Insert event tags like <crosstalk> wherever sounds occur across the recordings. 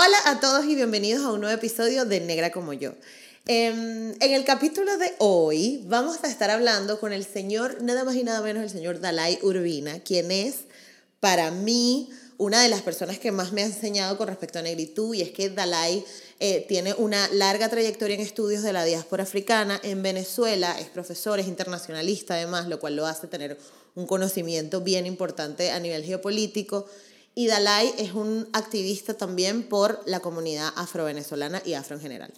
Hola a todos y bienvenidos a un nuevo episodio de Negra como yo. Em, en el capítulo de hoy vamos a estar hablando con el señor, nada más y nada menos el señor Dalai Urbina, quien es para mí una de las personas que más me ha enseñado con respecto a negritud y es que Dalai eh, tiene una larga trayectoria en estudios de la diáspora africana en Venezuela, es profesor, es internacionalista además, lo cual lo hace tener un conocimiento bien importante a nivel geopolítico. Y Dalai es un activista también por la comunidad afro-venezolana y afro en general.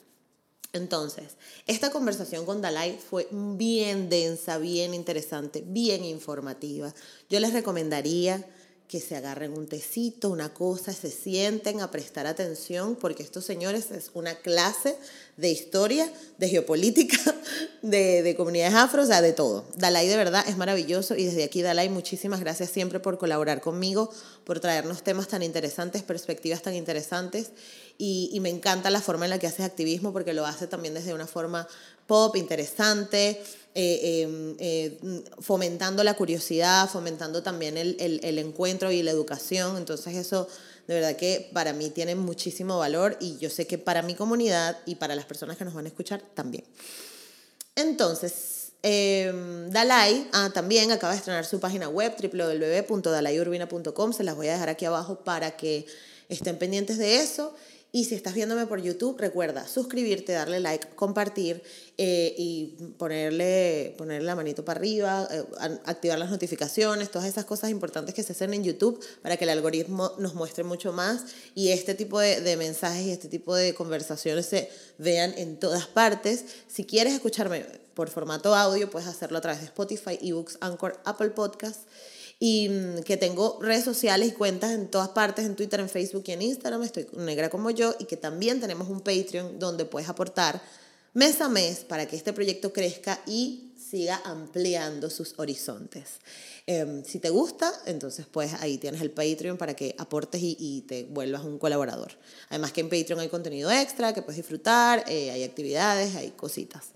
Entonces, esta conversación con Dalai fue bien densa, bien interesante, bien informativa. Yo les recomendaría que se agarren un tecito, una cosa, se sienten a prestar atención, porque estos señores es una clase de historia, de geopolítica, <laughs> de, de comunidades afro, o sea, de todo. Dalai de verdad es maravilloso y desde aquí, Dalai, muchísimas gracias siempre por colaborar conmigo, por traernos temas tan interesantes, perspectivas tan interesantes y, y me encanta la forma en la que haces activismo porque lo hace también desde una forma pop, interesante, eh, em, eh, fomentando la curiosidad, fomentando también el, el, encuentro y la educación. Entonces eso de verdad que para mí tiene muchísimo valor y yo sé que para mi comunidad y para las personas que nos van a escuchar también. Entonces, eh, Dalai ah, también acaba de estrenar su página web www.dalaiurbina.com. Se las voy a dejar aquí abajo para que estén pendientes de eso. Y si estás viéndome por YouTube, recuerda suscribirte, darle like, compartir eh, y ponerle, ponerle la manito para arriba, eh, activar las notificaciones, todas esas cosas importantes que se hacen en YouTube para que el algoritmo nos muestre mucho más y este tipo de, mensajes y este tipo de conversaciones se vean en todas partes. Si quieres escucharme por formato audio, puedes hacerlo a través de Spotify, eBooks, Anchor, Apple Podcasts y mm, que tengo redes sociales y cuentas en todas partes, en Twitter, en Facebook y en Instagram, estoy negra como yo, y que también tenemos un Patreon donde puedes aportar mes a mes para que este proyecto crezca y siga ampliando sus horizontes. Eh, si te gusta, entonces pues ahí tienes el Patreon para que aportes y, y, te vuelvas un colaborador. Además que en Patreon hay contenido extra que puedes disfrutar, eh, hay actividades, hay cositas.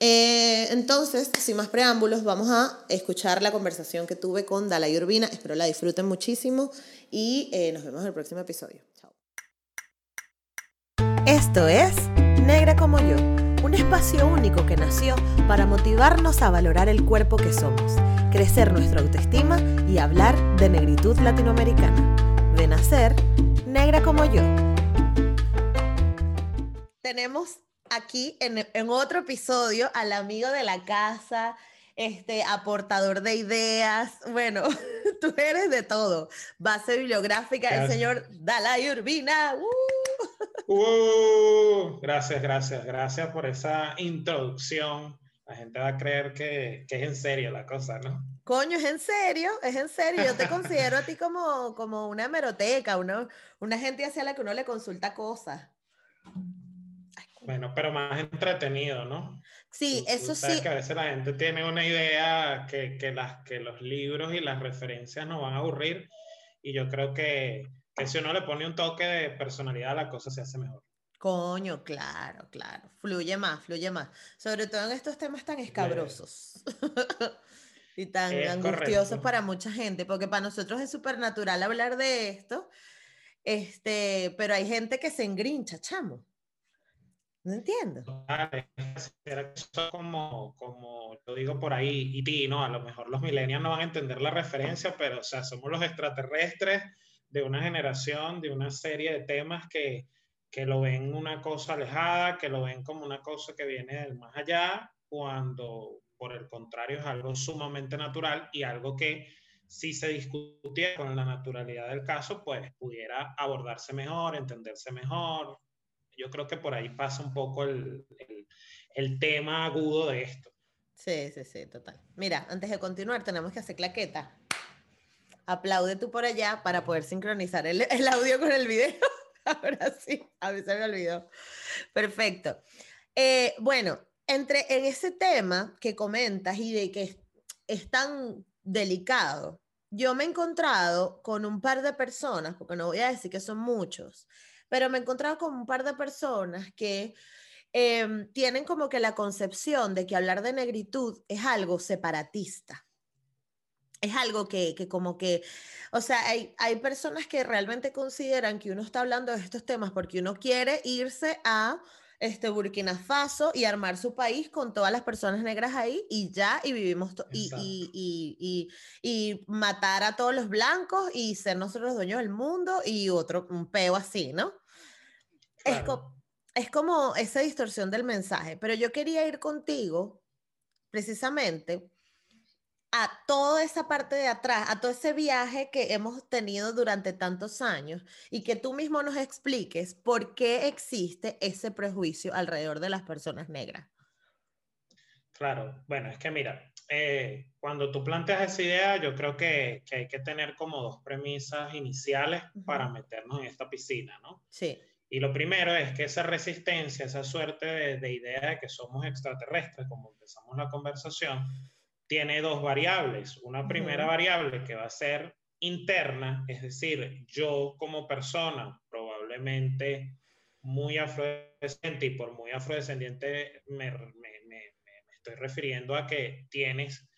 Eh, entonces, sin más preámbulos, vamos a escuchar la conversación que tuve con Dalai Urbina. Espero la disfruten muchísimo y eh, nos vemos en el próximo episodio. Chao. Esto es Negra como yo, un espacio único que nació para motivarnos a valorar el cuerpo que somos, crecer nuestra autoestima y hablar de negritud latinoamericana. De nacer, negra como yo. Tenemos aquí en, en, otro episodio al amigo de la casa, este aportador de ideas. Bueno, <laughs> tú eres de todo. Base bibliográfica del señor Dalai Urbina. ¡Uh! Uh, gracias, gracias, gracias por esa introducción. La gente va a creer que, que, es en serio la cosa, ¿no? Coño, es en serio, es en serio. Yo te considero a ti como, como una hemeroteca, una, una gente hacia la que uno le consulta cosas. Bueno, pero más entretenido, ¿no? Sí, eso sí. Que a veces la gente tiene una idea que, que, las, que los libros y las referencias no van a aburrir y yo creo que, que si uno le pone un toque de personalidad, la cosa se hace mejor. Coño, claro, claro. Fluye más, fluye más. Sobre todo en estos temas tan escabrosos. <laughs> y tan es angustiosos correcto. para mucha gente, porque para nosotros es súper natural hablar de esto, este, pero hay gente que se engrincha, chamo. No entiendo. Como, como yo digo por ahí, y ti, ¿no? A lo mejor los millennials no van a entender la referencia, pero, o sea, somos los extraterrestres de una generación, de una serie de temas que, que lo ven una cosa alejada, que lo ven como una cosa que viene del más allá, cuando por el contrario es algo sumamente natural y algo que si se discutiera con la naturalidad del caso, pues pudiera abordarse mejor, entenderse mejor, yo creo que por ahí pasa un poco el, el, el, tema agudo de esto. Sí, sí, sí, total. Mira, antes de continuar, tenemos que hacer claqueta. Aplaude tú por allá para poder sincronizar el, el audio con el video. <laughs> Ahora sí, a mí se me olvidó. Perfecto. Eh, bueno, entre en ese tema que comentas y de que es, es tan delicado, yo me he encontrado con un par de personas, porque no voy a decir que son muchos, pero me he encontrado con un par de personas que eh, tienen como que la concepción de que hablar de negritud es algo separatista. es algo que, que, como que, o sea, hay, hay personas que realmente consideran que uno está hablando de estos temas porque uno quiere irse a este Burkina Faso y armar su país con todas las personas negras ahí y ya, y vivimos, y, y, y, y, matar a todos los blancos y ser nosotros los dueños del mundo y otro, un peo así, ¿no? Es, es como esa distorsión del mensaje, pero yo quería ir contigo precisamente a toda esa parte de atrás, a todo ese viaje que hemos tenido durante tantos años y que tú mismo nos expliques por qué existe ese prejuicio alrededor de las personas negras. Claro, bueno, es que mira, eh, cuando tú planteas esa idea, yo creo que, que, hay que tener como dos premisas iniciales para meternos en esta piscina, ¿no? Sí. Y lo primero es que esa resistencia, esa suerte de, de idea de que somos extraterrestres, como empezamos la conversación, tiene dos variables. Una primera variable que va a ser interna, es decir, yo como persona, probablemente muy afrodescendiente, y por muy afrodescendiente me, estoy refiriendo a que tienes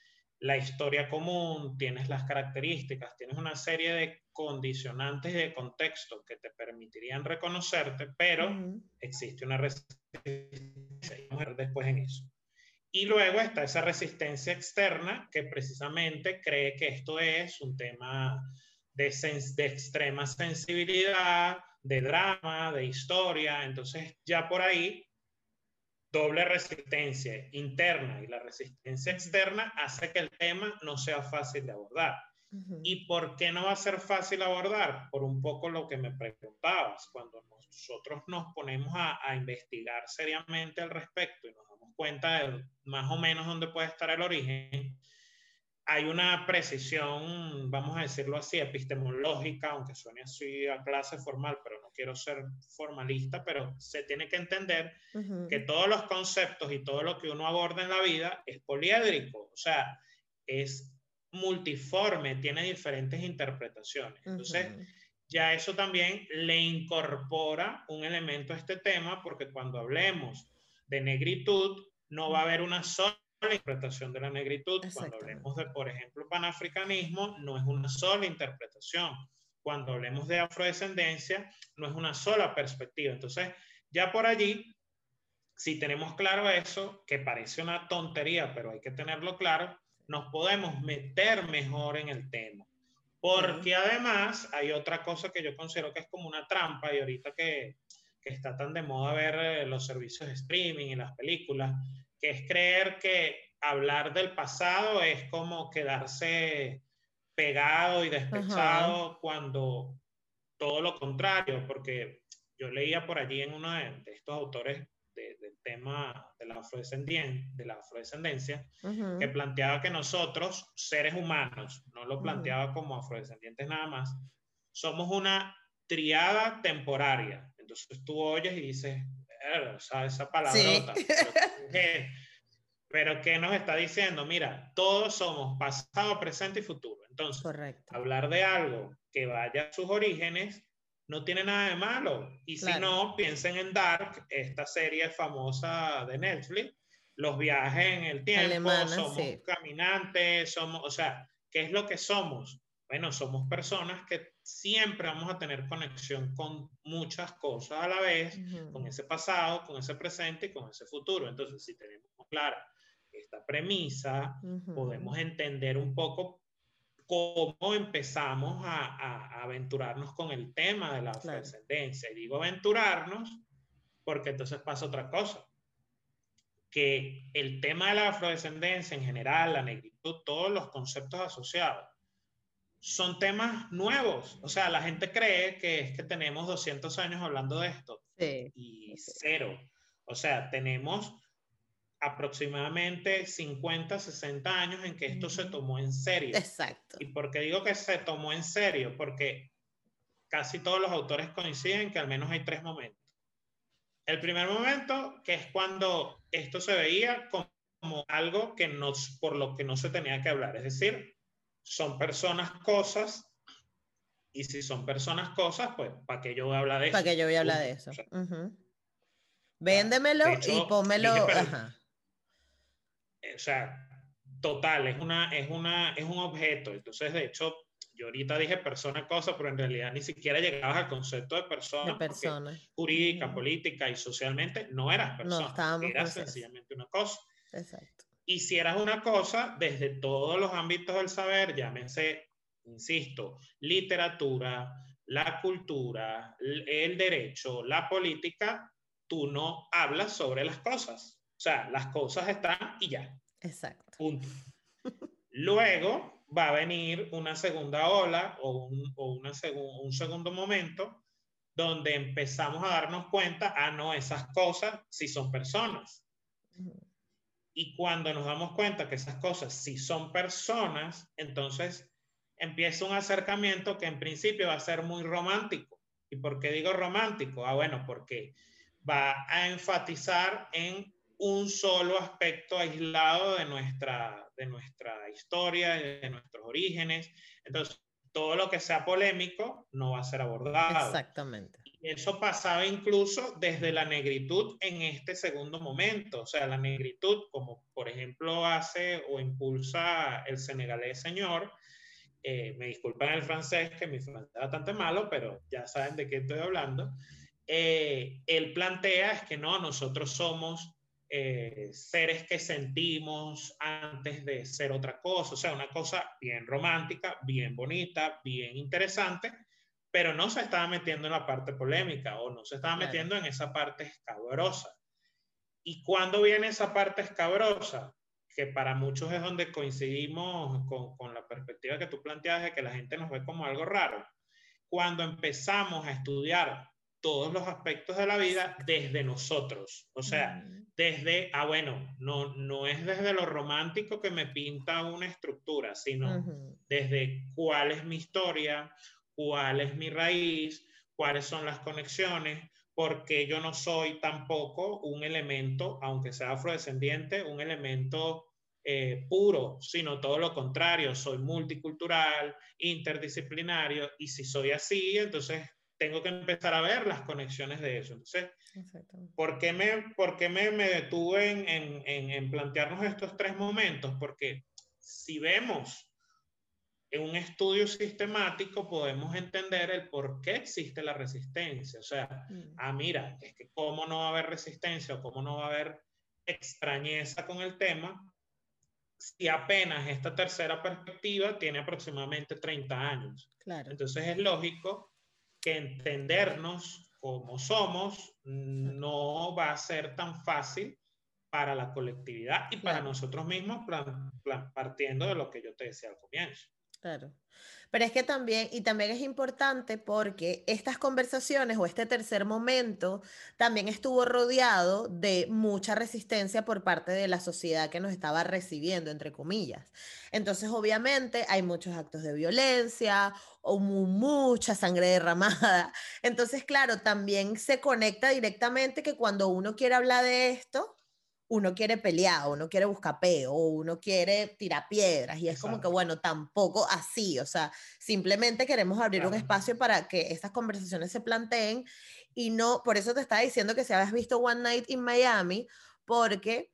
la historia común, tienes las características, tienes una serie de condicionantes de contexto que te permitirían reconocerte, pero existe una resistencia y después en eso. Y luego está esa resistencia externa que precisamente cree que esto es un tema de, de, extrema sensibilidad, de drama, de historia. Entonces ya por ahí, doble resistencia interna y la resistencia externa hace que el tema no sea fácil de abordar. ¿Y por qué no va a ser fácil abordar? Por un poco lo que me preguntabas, cuando nosotros nos ponemos a, a investigar seriamente al respecto y nos cuenta de más o menos dónde puede estar el origen, hay una precisión, vamos a decirlo así, epistemológica, aunque suene así a clase formal, pero no quiero ser formalista, pero se tiene que entender que todos los conceptos y todo lo que uno aborda en la vida es poliédrico, o sea, es multiforme, tiene diferentes interpretaciones. Entonces, ya eso también le incorpora un elemento a este tema, porque cuando hablemos de negritud, no va a haber una sola interpretación de la negritud. Cuando hablemos de, por ejemplo, panafricanismo, no es una sola interpretación. Cuando hablemos de afrodescendencia, no es una sola perspectiva. Entonces, ya por allí, si tenemos claro eso, que parece una tontería, pero hay que tenerlo claro, nos podemos meter mejor en el tema. Porque además hay otra cosa que yo considero que es como una trampa y ahorita que, que está tan de moda ver eh, los servicios de streaming y las películas, que es creer que hablar del pasado es como quedarse pegado y despechado cuando todo lo contrario, porque yo leía por allí en uno de, estos autores del tema de la, afrodescendencia, de la afrodescendencia que planteaba que nosotros, seres humanos, no lo planteaba como afrodescendientes nada más, somos una triada temporaria. Entonces tú oyes y dices, o sea, esa palabrota. Pero, <laughs> ¿qué, nos está diciendo? Mira, todos somos pasado, presente y futuro. Entonces, hablar de algo que vaya a sus orígenes no tiene nada de malo. Y si no, piensen en Dark, esta serie famosa de Netflix, los viajes en el tiempo, somos caminantes, somos, o sea, ¿qué es lo que somos? Bueno, somos personas que siempre vamos a tener conexión con muchas cosas a la vez, con ese pasado, con ese presente y con ese futuro. Entonces, si tenemos clara esta premisa, podemos entender un poco cómo empezamos a, aventurarnos con el tema de la afrodescendencia. Y digo aventurarnos porque entonces pasa otra cosa, que el tema de la afrodescendencia en general, la negritud, todos los conceptos asociados, son temas nuevos. O sea, la gente cree que es que tenemos 200 años hablando de esto. Y cero. O sea, tenemos aproximadamente 50, 60 años en que esto se tomó en serio. Exacto. ¿Y por qué digo que se tomó en serio? Porque casi todos los autores coinciden que al menos hay tres momentos. El primer momento, que es cuando esto se veía como algo que nos, por lo que no se tenía que hablar, es decir, son personas, cosas, y si son personas, cosas, pues, ¿para qué yo voy a hablar de eso? ¿Para qué yo voy a hablar de eso? Véndemelo y pónmelo. O sea, Total, es, una, es, una, es un objeto. Entonces, de hecho, yo ahorita dije persona, cosa, pero en realidad ni siquiera llegabas al concepto de persona. De persona. Jurídica, política y socialmente no eras persona. No, eras sencillamente una cosa. Exacto. Y si eras una cosa, desde todos los ámbitos del saber, llámese, insisto, literatura, la cultura, el derecho, la política, tú no hablas sobre las cosas. O sea, las cosas están y ya. Exacto. Punto. Luego va a venir una segunda ola o un, o una un segundo momento donde empezamos a darnos cuenta, ah, no, esas cosas sí son personas. Y cuando nos damos cuenta que esas cosas sí son personas, entonces empieza un acercamiento que en principio va a ser muy romántico. ¿Y por qué digo romántico? Ah, bueno, porque va a enfatizar en un solo aspecto aislado de nuestra, de nuestra historia, de nuestros orígenes. Entonces, todo lo que sea polémico no va a ser abordado. Exactamente. Eso pasaba incluso desde la negritud en este segundo momento. O sea, la negritud, como por ejemplo hace o impulsa el senegalés señor, eh, me disculpan el francés, que mi francés es bastante malo, pero ya saben de qué estoy hablando. Eh, él plantea es que no, nosotros somos eh, seres que sentimos antes de ser otra cosa, o sea, una cosa bien romántica, bien bonita, bien interesante, pero no se estaba metiendo en la parte polémica o no se estaba metiendo en esa parte escabrosa. ¿Y cuando viene esa parte escabrosa? Que para muchos es donde coincidimos con, con la perspectiva que tú planteas de que la gente nos ve como algo raro. Cuando empezamos a estudiar todos los aspectos de la vida desde nosotros. O sea, desde, ah, bueno, no, no es desde lo romántico que me pinta una estructura, sino desde cuál es mi historia, cuál es mi raíz, cuáles son las conexiones, porque yo no soy tampoco un elemento, aunque sea afrodescendiente, un elemento eh, puro, sino todo lo contrario, soy multicultural, interdisciplinario, y si soy así, entonces tengo que empezar a ver las conexiones de eso. Entonces, ¿por qué me, por qué me, me detuve en, en, en, plantearnos estos tres momentos? Porque si vemos en un estudio sistemático, podemos entender el por qué existe la resistencia. O sea, mm. ah, mira, es que cómo no va a haber resistencia o cómo no va a haber extrañeza con el tema si apenas esta tercera perspectiva tiene aproximadamente 30 años. Claro. Entonces es lógico que entendernos como somos no va a ser tan fácil para la colectividad y para nosotros mismos, partiendo de lo que yo te decía al comienzo. Claro. Pero es que también, y también es importante porque estas conversaciones o este tercer momento también estuvo rodeado de mucha resistencia por parte de la sociedad que nos estaba recibiendo, entre comillas. Entonces, obviamente, hay muchos actos de violencia o mucha sangre derramada. Entonces, claro, también se conecta directamente que cuando uno quiere hablar de esto, uno quiere pelear, uno quiere buscar peo, uno quiere tirar piedras, y es como que, bueno, tampoco así, o sea, simplemente queremos abrir un espacio para que estas conversaciones se planteen, y no, por eso te estaba diciendo que si habías visto One Night in Miami, porque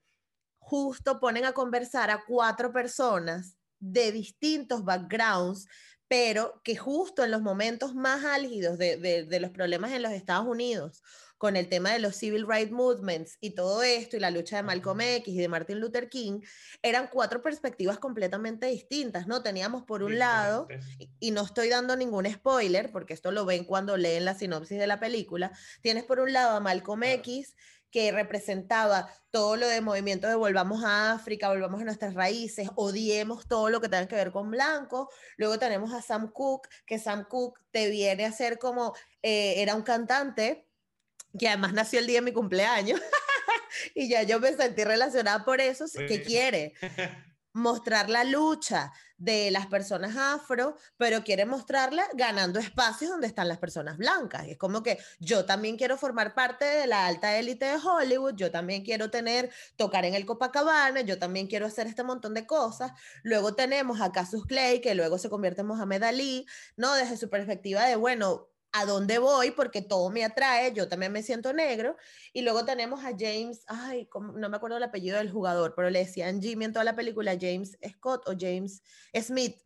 justo ponen a conversar a cuatro personas de distintos backgrounds, pero que justo en los momentos más álgidos de, de los problemas en los Estados Unidos, con el tema de los civil rights movements y todo esto, y la lucha de Malcolm X y de Martin Luther King, eran cuatro perspectivas completamente distintas, ¿no? Teníamos por un lado, y, no estoy dando ningún spoiler, porque esto lo ven cuando leen la sinopsis de la película, tienes por un lado a Malcolm X, que representaba todo lo de movimiento de volvamos a África, volvamos a nuestras raíces, odiemos todo lo que tenga que ver con blanco. Luego tenemos a Sam Cooke, que Sam Cooke te viene a ser como, eh, era un cantante que además nació el día de mi cumpleaños, <laughs> y ya yo me sentí relacionada por eso, que quiere <laughs> mostrar la lucha de las personas afro, pero quiere mostrarla ganando espacios donde están las personas blancas. Y es como que yo también quiero formar parte de la alta élite de Hollywood, yo también quiero tener, tocar en el Copacabana, yo también quiero hacer este montón de cosas. Luego tenemos a Casus Clay, que luego se convierte en Mohamed Ali, ¿no? Desde su perspectiva de, bueno, a dónde voy porque todo me atrae, yo también me siento negro. Y luego tenemos a James, ay, no me acuerdo el apellido del jugador, pero le decían Jimmy en toda la película, James Scott o James Smith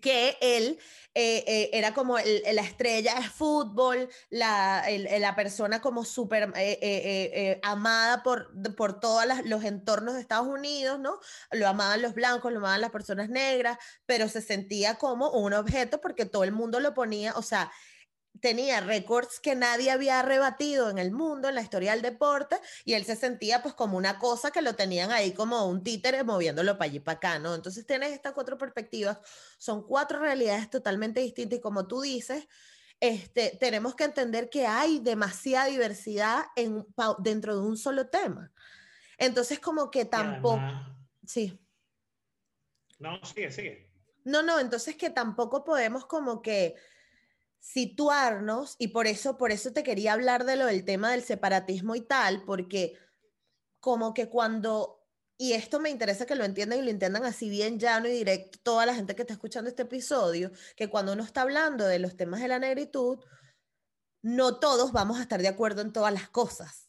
que él eh, eh, era como la estrella de fútbol, la, la persona como súper eh, amada por, por todos los entornos de Estados Unidos, ¿no? Lo amaban los blancos, lo amaban las personas negras, pero se sentía como un objeto porque todo el mundo lo ponía, o sea, tenía récords que nadie había rebatido en el mundo, en la historia del deporte, y él se sentía pues como una cosa que lo tenían ahí como un títere moviéndolo para allí para acá, ¿no? Entonces tienes estas cuatro perspectivas, son cuatro realidades totalmente distintas y como tú dices, este, tenemos que entender que hay demasiada diversidad en, dentro de un solo tema. Entonces como que tampoco... sí. No, sigue, sigue. No, no, entonces que tampoco podemos como que situarnos y por eso, por eso te quería hablar de lo del tema del separatismo y tal, porque como que cuando, y esto me interesa que lo entiendan y lo entiendan así bien llano y directo toda la gente que está escuchando este episodio, que cuando uno está hablando de los temas de la negritud, no todos vamos a estar de acuerdo en todas las cosas.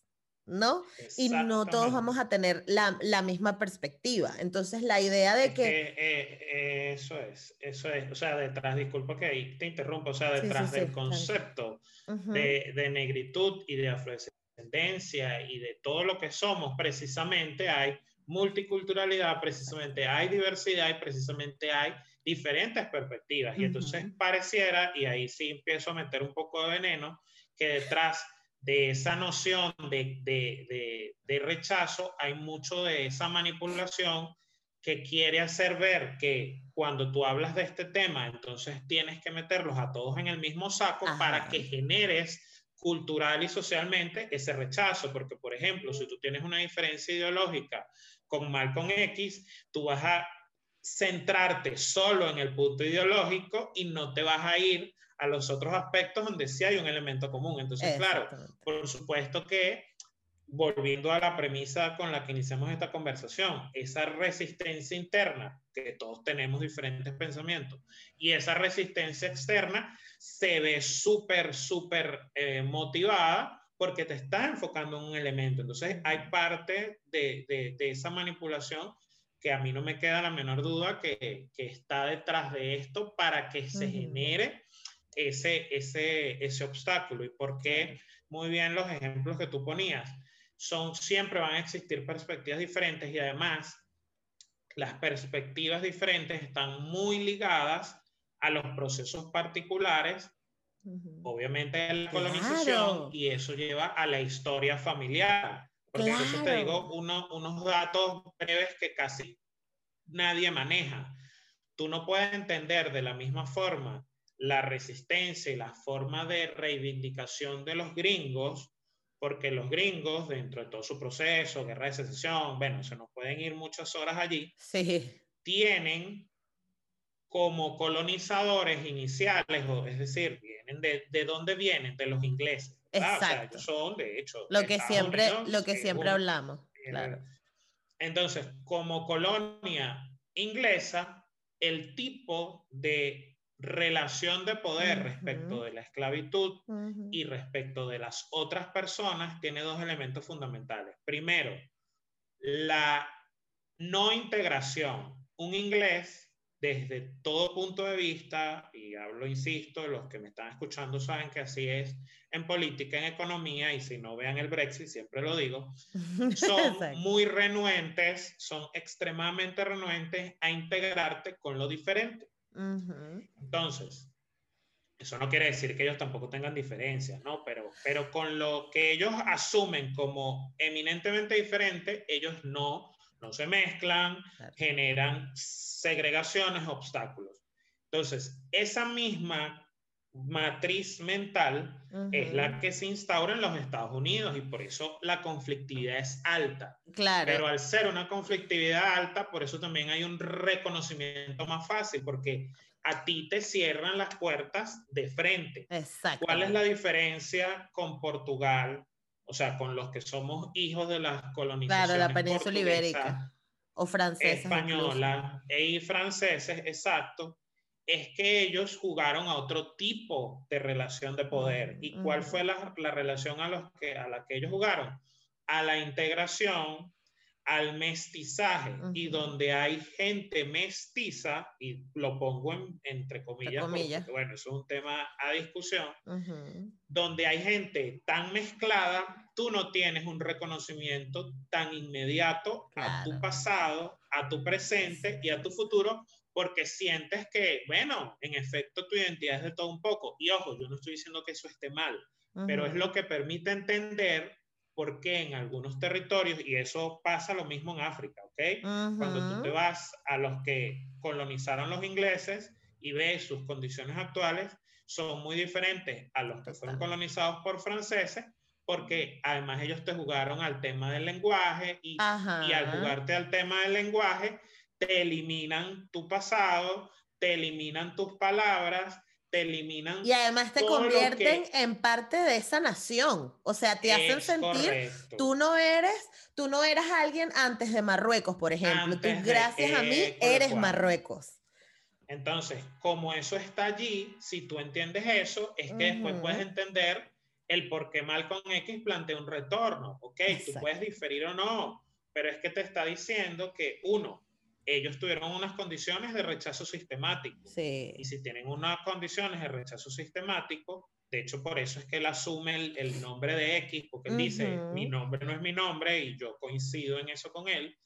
¿No? Y no todos vamos a tener la, la, misma perspectiva. Entonces, la idea de que... Eh, eso es, eso es, o sea, detrás, disculpa que te interrumpo, o sea, detrás del concepto de, de, negritud y de afrodescendencia y de todo lo que somos, precisamente hay multiculturalidad, precisamente hay diversidad y precisamente hay diferentes perspectivas. Y entonces pareciera, y ahí sí empiezo a meter un poco de veneno, que detrás de esa noción de, de, de, rechazo, hay mucho de esa manipulación que quiere hacer ver que cuando tú hablas de este tema, entonces tienes que meterlos a todos en el mismo saco para que generes cultural y socialmente ese rechazo, porque por ejemplo, si tú tienes una diferencia ideológica con Malcolm X, tú vas a centrarte solo en el punto ideológico y no te vas a ir a los otros aspectos donde sí hay un elemento común. Entonces, claro, por supuesto que, volviendo a la premisa con la que iniciamos esta conversación, esa resistencia interna, que todos tenemos diferentes pensamientos, y esa resistencia externa se ve súper, súper eh, motivada porque te estás enfocando en un elemento. Entonces, hay parte de, de, de esa manipulación que a mí no me queda la menor duda que, que está detrás de esto para que se genere ese, ese, ese obstáculo y por qué muy bien los ejemplos que tú ponías. Son, siempre van a existir perspectivas diferentes y además las perspectivas diferentes están muy ligadas a los procesos particulares, obviamente la colonización, y eso lleva a la historia familiar. Porque eso te digo unos datos breves que casi nadie maneja. Tú no puedes entender de la misma forma la resistencia y la forma de reivindicación de los gringos, porque los gringos, dentro de todo su proceso, guerra de secesión, bueno, se nos pueden ir muchas horas allí, tienen como colonizadores iniciales, es decir, vienen de, de dónde vienen, de los ingleses. Exacto. son, de hecho, lo que siempre, lo que siempre hablamos. Claro. Entonces, como colonia inglesa, el tipo de relación de poder respecto de la esclavitud y respecto de las otras personas tiene dos elementos fundamentales. Primero, la no integración. Un inglés, desde todo punto de vista, y hablo, insisto, los que me están escuchando saben que así es en política, en economía, y si no vean el Brexit, siempre lo digo, <laughs> son muy renuentes, son extremadamente renuentes a integrarte con lo diferente. Entonces, eso no quiere decir que ellos tampoco tengan diferencias, ¿no? Pero, pero con lo que ellos asumen como eminentemente diferente, ellos no, no se mezclan, generan segregaciones, obstáculos. Entonces, esa misma matriz mental es la que se instaura en los Estados Unidos y por eso la conflictividad es alta. Claro. Pero al ser una conflictividad alta, por eso también hay un reconocimiento más fácil, porque a ti te cierran las puertas de frente. Exacto. ¿Cuál es la diferencia con Portugal? O sea, con los que somos hijos de las colonizaciones. Claro, la península ibérica. O francesa. Española y franceses, exacto es que ellos jugaron a otro tipo de relación de poder. ¿Y cuál fue la, la relación a, los que, a la que ellos jugaron? A la integración, al mestizaje. Y donde hay gente mestiza, y lo pongo entre comillas, Porque, bueno, eso es un tema a discusión, donde hay gente tan mezclada, tú no tienes un reconocimiento tan inmediato a tu pasado, a tu presente y a tu futuro, porque sientes que, bueno, en efecto tu identidad es de todo un poco. Y ojo, yo no estoy diciendo que eso esté mal, pero es lo que permite entender porque en algunos territorios, y eso pasa lo mismo en África, ¿ok? Cuando tú te vas a los que colonizaron los ingleses y ves sus condiciones actuales, son muy diferentes a los que fueron colonizados por franceses, porque además ellos te jugaron al tema del lenguaje y, y al jugarte al tema del lenguaje, te eliminan tu pasado, te eliminan tus palabras, te eliminan. Y además te convierten en parte de esa nación. O sea, te hacen sentir, tú no eres, tú no eras alguien antes de Marruecos, por ejemplo. tú, gracias a mí, eres Marruecos. Entonces, como eso está allí, si tú entiendes eso, es que después puedes entender el por qué Malcolm X plantea un retorno. Ok, tú puedes diferir o no, pero es que te está diciendo que uno, ellos tuvieron unas condiciones de rechazo sistemático. Y si tienen unas condiciones de rechazo sistemático, de hecho por eso es que él asume el, nombre de X, porque él dice, mi nombre no es mi nombre y yo coincido en eso con él.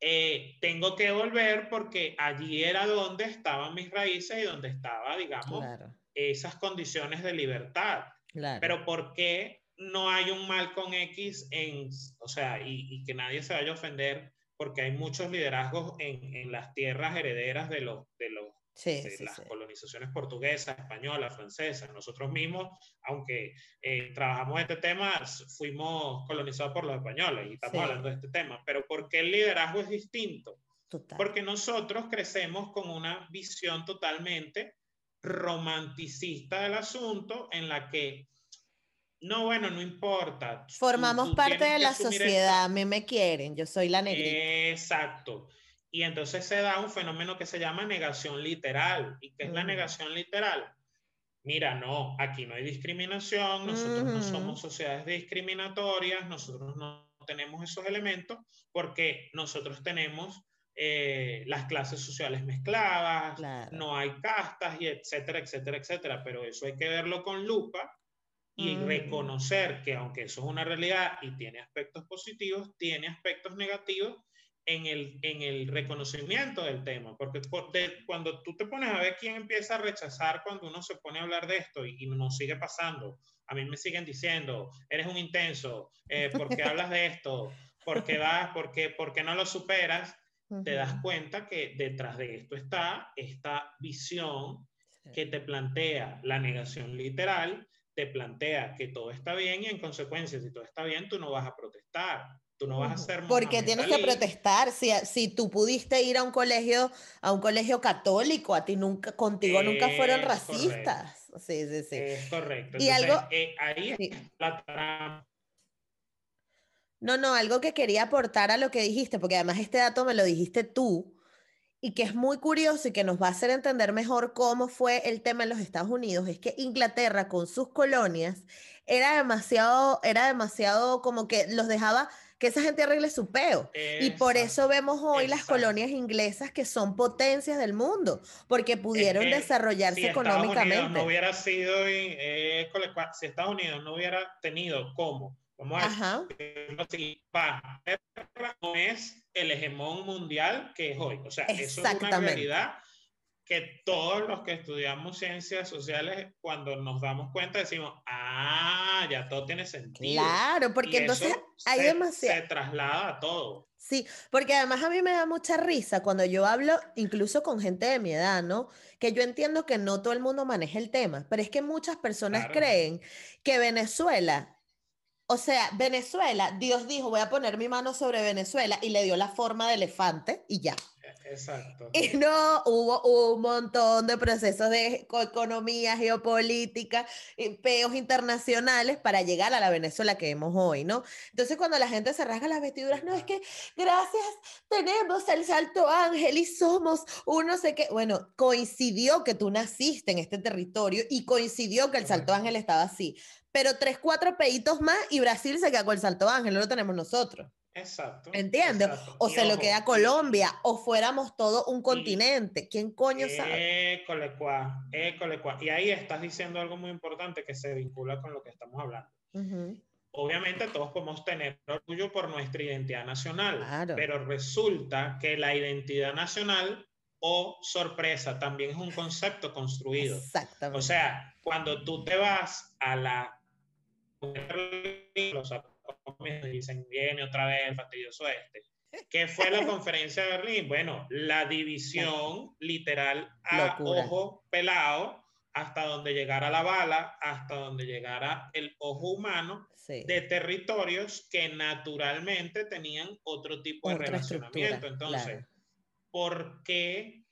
Eh, tengo que volver porque allí era donde estaban mis raíces y donde estaba, digamos, esas condiciones de libertad. Pero ¿por qué no hay un mal con X en, o sea, y, y que nadie se vaya a ofender? porque hay muchos liderazgos en, en las tierras herederas de, los, de, los, las colonizaciones portuguesas, españolas, francesas. Nosotros mismos, aunque eh, trabajamos este tema, fuimos colonizados por los españoles y estamos hablando de este tema. Pero ¿por qué el liderazgo es distinto? Porque nosotros crecemos con una visión totalmente romanticista del asunto en la que no, bueno, no importa. Formamos parte de la sociedad, a mí me quieren, yo soy la negrita. Exacto. Y entonces se da un fenómeno que se llama negación literal. ¿Y qué es la negación literal? Mira, no, aquí no hay discriminación, nosotros no somos sociedades discriminatorias, nosotros no tenemos esos elementos porque nosotros tenemos eh, las clases sociales mezcladas, no hay castas y etcétera, etcétera, etcétera, pero eso hay que verlo con lupa y reconocer que aunque eso es una realidad y tiene aspectos positivos, tiene aspectos negativos en el, en el reconocimiento del tema, porque cuando tú te pones a ver quién empieza a rechazar cuando uno se pone a hablar de esto y, y nos sigue pasando, a mí me siguen diciendo, eres un intenso, eh, ¿por qué hablas de esto? ¿Por qué vas? ¿Por qué, por qué no lo superas? Te das cuenta que detrás de esto está esta visión que te plantea la negación literal te plantea que todo está bien y en consecuencia, si todo está bien, tú no vas a protestar. Tú no vas a ser Porque tienes que protestar. Si, si tú pudiste ir a un colegio, a un colegio católico, a ti nunca, contigo nunca fueron racistas. Sí, sí, sí. Es correcto. y algo. Eh, ahí la No, no, algo que quería aportar a lo que dijiste, porque además este dato me lo dijiste tú, y que es muy curioso y que nos va a hacer entender mejor cómo fue el tema en los Estados Unidos, es que Inglaterra con sus colonias era demasiado, era demasiado como que los dejaba que esa gente arregle su peo. y por eso vemos hoy las colonias inglesas que son potencias del mundo, porque pudieron desarrollarse económicamente. no hubiera sido, eh, si Estados Unidos no hubiera tenido cómo Vamos a decirlo no es el hegemón mundial que es hoy. O sea, eso es una realidad que todos los que estudiamos ciencias sociales, cuando nos damos cuenta, decimos, ah, ya todo tiene sentido. Claro, porque entonces hay demasiado. Se traslada a todo. Sí, porque además a mí me da mucha risa cuando yo hablo, incluso con gente de mi edad, ¿no? Que yo entiendo que no todo el mundo maneja el tema, pero es que muchas personas creen que Venezuela o sea, Venezuela, Dios dijo, voy a poner mi mano sobre Venezuela y le dio la forma de elefante y ya. Exacto. <laughs> Y no, hubo un montón de procesos de economía, geopolítica, peos internacionales para llegar a la Venezuela que vemos hoy, ¿no? Entonces cuando la gente se rasga las vestiduras, no, es que gracias, tenemos el Salto Ángel y somos uno sé qué. Bueno, coincidió que tú naciste en este territorio y coincidió que el Salto Ángel estaba así. Pero tres, cuatro peitos más y Brasil se queda con el Salto Ángel, no lo tenemos nosotros. Exacto. ¿Entiendes? O se lo queda Colombia, o fuéramos todo un continente. ¿Quién coño sabe? École cuá, école cuá. Y ahí estás diciendo algo muy importante que se vincula con lo que estamos hablando. Obviamente todos podemos tener orgullo por nuestra identidad nacional, pero resulta que la identidad nacional o sorpresa también es un concepto construido. Exactamente. O sea, cuando tú te vas a la dicen, viene otra vez el fastidioso este. ¿Qué fue la <laughs> conferencia de Berlín? Bueno, la división literal a ojo pelado hasta donde llegara la bala, hasta donde llegara el ojo humano, de territorios que naturalmente tenían otro tipo de relacionamiento. Entonces, ¿por qué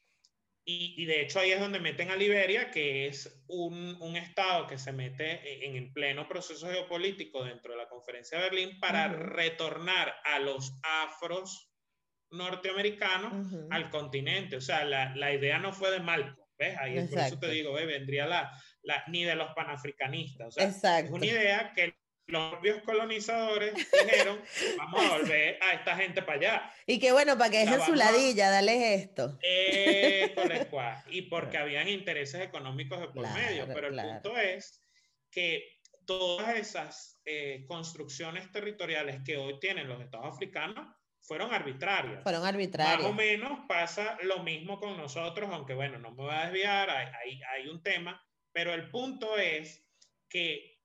y, de hecho ahí es donde meten a Liberia, que es un, un, estado que se mete en el pleno proceso geopolítico dentro de la conferencia de Berlín para retornar a los afros norteamericanos al continente. O sea, la, la, idea no fue de Malcolm, ¿ves? Ahí es por eso te digo, ¿ves? vendría la, la, ni de los panafricanistas. O sea, es una idea que los propios colonizadores dijeron, <laughs> vamos a volver a esta gente para allá. Y qué bueno, para que dejen su ladilla, dale esto. Eh, <laughs> y porque habían intereses económicos de por medio, pero el punto es que todas esas eh, construcciones territoriales que hoy tienen los estados africanos fueron arbitrarias. Fueron arbitrarias. Más o menos pasa lo mismo con nosotros, aunque bueno, no me voy a desviar, hay, hay, hay un tema, pero el punto es que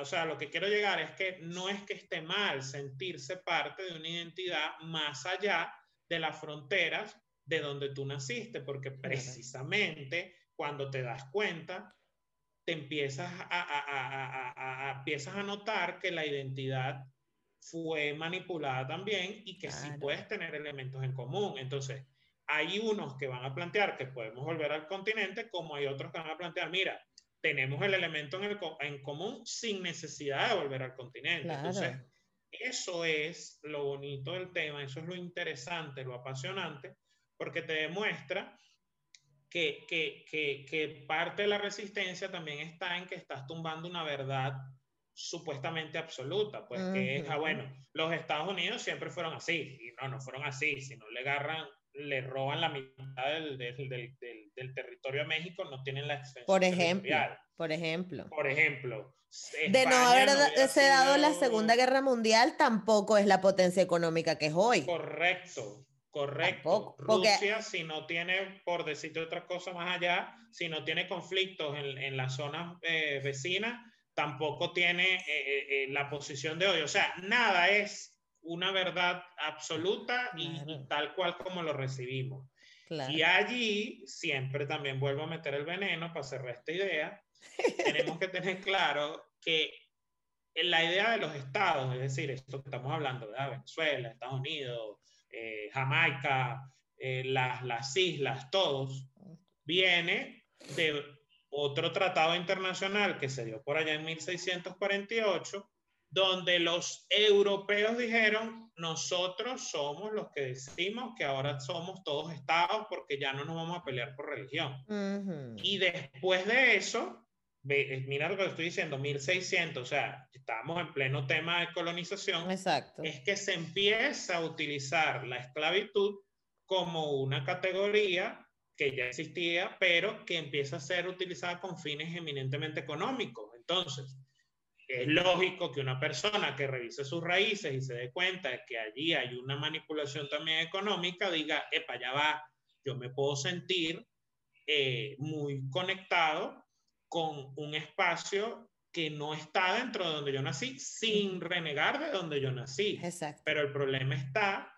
o sea, lo que quiero llegar es que no es que esté mal sentirse parte de una identidad más allá de las fronteras de donde tú naciste, porque precisamente cuando te das cuenta, te empiezas a, empiezas a notar que la identidad fue manipulada también y que sí puedes tener elementos en común. Entonces, hay unos que van a plantear que podemos volver al continente, como hay otros que van a plantear, mira, tenemos el elemento en, en común sin necesidad de volver al continente. Entonces, eso es lo bonito del tema, eso es lo interesante, lo apasionante, porque te demuestra que, que, que, que, parte de la resistencia también está en que estás tumbando una verdad supuestamente absoluta, pues que es, ah, bueno, los Estados Unidos siempre fueron así, y no, no fueron así, si no le agarran, le roban la mitad del, del, del, del territorio de México, no tienen la extensión Por ejemplo, por ejemplo. Por ejemplo. de no haberse dado la Segunda Guerra Mundial, tampoco es la potencia económica que es hoy. Correcto, correcto. Rusia, si no tiene, por decirte otra cosa más allá, si no tiene conflictos en, en las zonas eh, vecinas, tampoco tiene eh, eh, la posición de hoy. O sea, nada es una verdad absoluta y, tal cual como lo recibimos. Y allí siempre también vuelvo a meter el veneno para cerrar esta idea. Tenemos que tener claro que la idea de los estados, es decir, esto que estamos hablando, de Venezuela, Estados Unidos, eh, Jamaica, eh, las, las islas, todos, viene de otro tratado internacional que se dio por allá en 1648, donde los europeos dijeron, nosotros somos los que decimos que ahora somos todos estados porque ya no nos vamos a pelear por religión. Y después de eso, eh, mira lo que estoy diciendo, 1600, o sea, estamos en pleno tema de colonización, Exacto. es que se empieza a utilizar la esclavitud como una categoría que ya existía, pero que empieza a ser utilizada con fines eminentemente económicos. Entonces, es lógico que una persona que revise sus raíces y se dé cuenta de que allí hay una manipulación también económica, diga, epa, allá va, yo me puedo sentir eh, muy conectado con un espacio que no está dentro de donde yo nací, sin renegar de donde yo nací. Exacto. Pero el problema está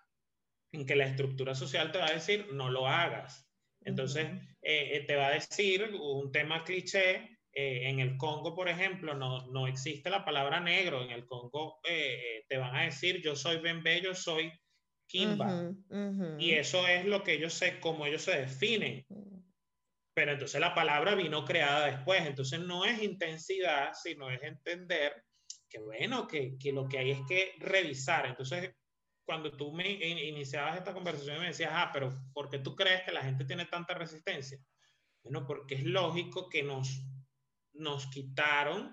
en que la estructura social te va a decir, no lo hagas. Entonces, eh, eh, te va a decir un tema cliché, eh, en el Congo, por ejemplo, no, no, existe la palabra negro. En el Congo eh, eh, te van a decir, yo soy Bembe, yo soy Kimba. Y eso es lo que ellos sé, cómo ellos se definen. Pero entonces la palabra vino creada después. Entonces no es intensidad, sino es entender que bueno, que, que lo que hay es que revisar. Entonces, cuando tú me iniciabas esta conversación me decías, ah, pero ¿por qué tú crees que la gente tiene tanta resistencia? Bueno, porque es lógico que nos, nos quitaron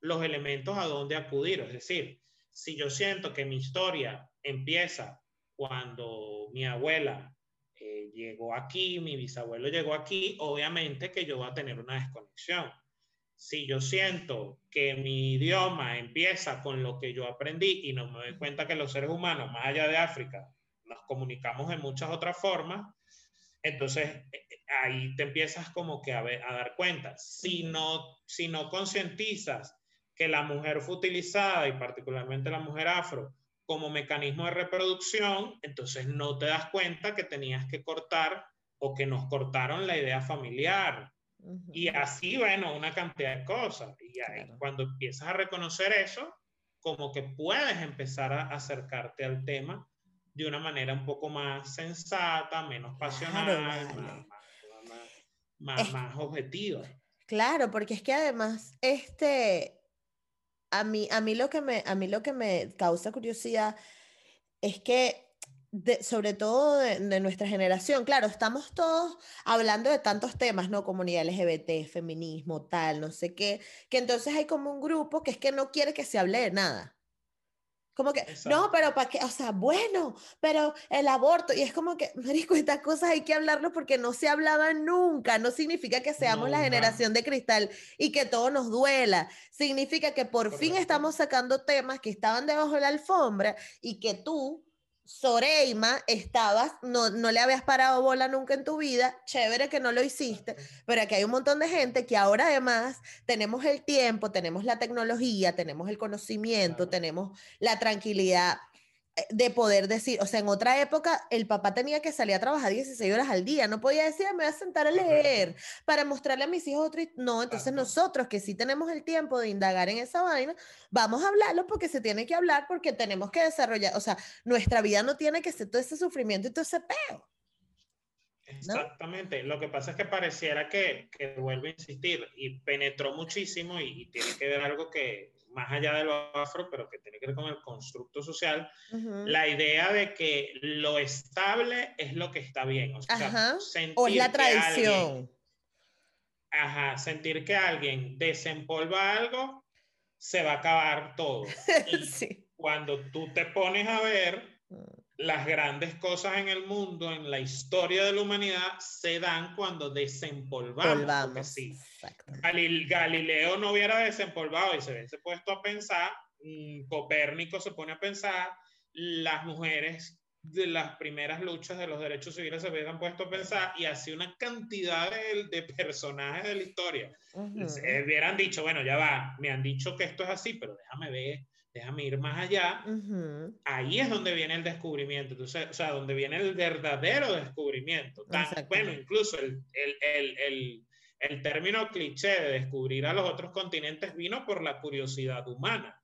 los elementos a donde acudir. Es decir, si yo siento que mi historia empieza cuando mi abuela eh, llegó aquí, mi bisabuelo llegó aquí, obviamente que yo voy a tener una desconexión. Si yo siento que mi idioma empieza con lo que yo aprendí y no me doy cuenta que los seres humanos, más allá de África, nos comunicamos de muchas otras formas, entonces eh, ahí te empiezas como que a, a dar cuenta. Si no, si no concientizas que la mujer fue utilizada, y particularmente la mujer afro, como mecanismo de reproducción, entonces no te das cuenta que tenías que cortar o que nos cortaron la idea familiar. Y así, bueno, una cantidad de cosas. Y ahí, cuando empiezas a reconocer eso, como que puedes empezar a acercarte al tema de una manera un poco más sensata, menos pasional, más, más objetiva. Claro, porque es que además, este, a mí, a mí, lo, que me, a mí lo que me causa curiosidad es que, sobre todo de, nuestra generación, claro, estamos todos hablando de tantos temas, ¿no? Comunidad LGBT, feminismo, tal, no sé qué, que entonces hay como un grupo que es que no quiere que se hable de nada. Como que, no, pero para qué, o sea, bueno, pero el aborto, y es como que, <laughs> Marico, estas cosas hay que hablarlo porque no se hablaban nunca, no significa que seamos la generación de cristal y que todo nos duela, significa que por fin estamos sacando temas que estaban debajo de la alfombra y que tú, Soreima, estabas, no, no le habías parado bola nunca en tu vida, chévere que no lo hiciste, pero aquí hay un montón de gente que ahora además tenemos el tiempo, tenemos la tecnología, tenemos el conocimiento, tenemos la tranquilidad de poder decir, o sea, en otra época el papá tenía que salir a trabajar 16 horas al día, no podía decir, me voy a sentar a leer para mostrarle a mis hijos otro. No, entonces nosotros que sí tenemos el tiempo de indagar en esa vaina, vamos a hablarlo porque se tiene que hablar, porque tenemos que desarrollar, o sea, nuestra vida no tiene que ser todo ese sufrimiento y todo ese peo. Exactamente. Lo que pasa es que pareciera que, que vuelvo a insistir y penetró muchísimo y, y tiene que ver algo que más allá de lo afro, pero que tiene que ver con el constructo social, la idea de que lo estable es lo que está bien. O, sea, o es la tradición. ajá, sentir que alguien desempolva algo, se va a acabar todo. <laughs> sí. Cuando tú te pones a ver, mm las grandes cosas en el mundo, en la historia de la humanidad, se dan cuando desempolvamos. Sí, Galileo no hubiera desempolvado y se hubiese puesto a pensar, mm, Copérnico se pone a pensar, las mujeres de las primeras luchas de los derechos civiles se hubieran puesto a pensar y así una cantidad de, de personajes de la historia. Se hubieran dicho, bueno, ya va, me han dicho que esto es así, pero déjame ver déjame ir más allá, ahí es donde viene el descubrimiento, entonces, o sea, donde viene el verdadero descubrimiento. bueno, incluso el, el, el, el, término cliché de descubrir a los otros continentes vino por la curiosidad humana.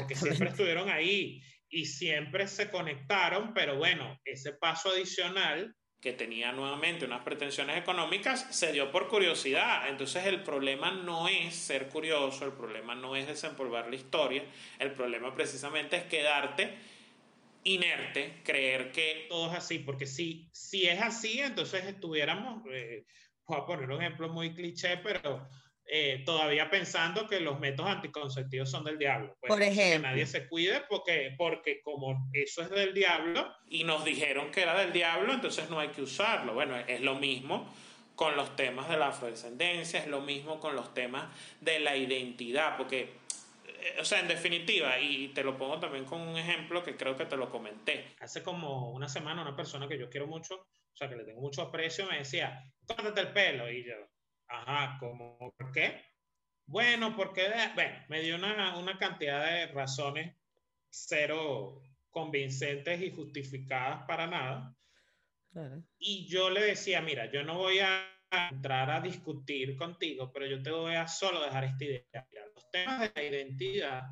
Porque siempre estuvieron ahí y siempre se conectaron, pero bueno, ese paso adicional que tenía nuevamente unas pretensiones económicas, se dio por curiosidad. Entonces el problema no es ser curioso, el problema no es desempolvar la historia, el problema precisamente es quedarte inerte, creer que todo es así, porque si, si es así, entonces estuviéramos, eh, voy a poner un ejemplo muy cliché, pero eh, todavía pensando que los métodos anticonceptivos son del diablo. Pues, Por ejemplo. Que nadie se cuide porque, porque como eso es del diablo y nos dijeron que era del diablo, entonces no hay que usarlo. Bueno, es lo mismo con los temas de la afrodescendencia, es lo mismo con los temas de la identidad, porque, eh, o sea, en definitiva, y te lo pongo también con un ejemplo que creo que te lo comenté. Hace como una semana una persona que yo quiero mucho, o sea, que le tengo mucho aprecio, me decía, córtate el pelo, y yo, Ajá, ¿cómo por qué? Bueno, porque, bueno, me dio una, una cantidad de razones cero convincentes y justificadas para nada. Y yo le decía, mira, yo no voy a entrar a discutir contigo, pero yo te voy a solo dejar esta idea. los temas de la identidad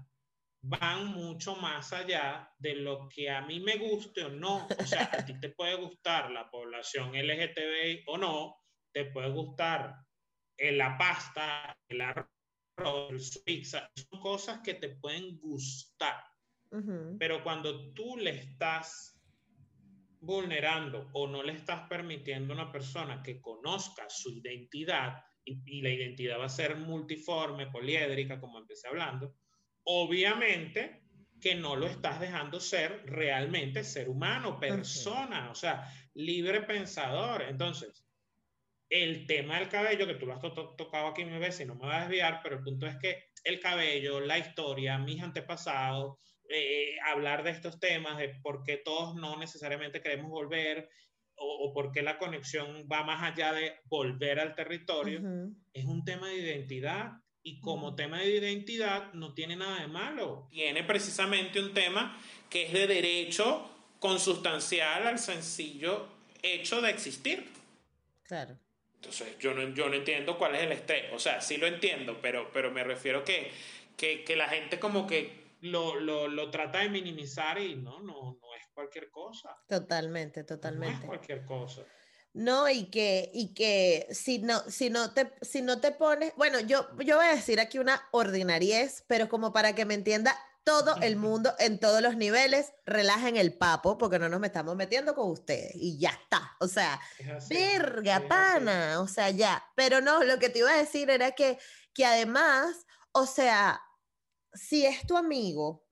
van mucho más allá de lo que a mí me guste o no. O sea, a ti te puede gustar la población LGTBI o no, te puede gustar la pasta, el arroz, el pizza, son cosas que te pueden gustar. Pero cuando tú le estás vulnerando o no le estás permitiendo a una persona que conozca su identidad, y, la identidad va a ser multiforme, poliédrica, como empecé hablando, obviamente que no lo estás dejando ser realmente ser humano, persona, o sea, libre pensador. Entonces, el tema del cabello, que tú lo has tocado aquí mi vez y no me va a desviar, pero el punto es que el cabello, la historia, mis antepasados, eh, hablar de estos temas, de por qué todos no necesariamente queremos volver o, por qué la conexión va más allá de volver al territorio, es un tema de identidad y como tema de identidad no tiene nada de malo. Tiene precisamente un tema que es de derecho consustancial al sencillo hecho de existir. Claro. Entonces, yo no, yo no entiendo cuál es el estrés. O sea, sí lo entiendo, pero, pero me refiero que, que, que la gente como que lo, lo, lo, trata de minimizar y no, no, no es cualquier cosa. Totalmente, totalmente. No es cualquier cosa. No, y que, y que si no, si no te, si no te pones, bueno, yo, yo voy a decir aquí una ordinariez, pero como para que me entienda todo el mundo en todos los niveles, relajen el papo, porque no nos estamos metiendo con ustedes, y ya está. O sea, verga, pana, o sea, ya. Pero no, lo que te iba a decir era que, que además, o sea, si es tu amigo,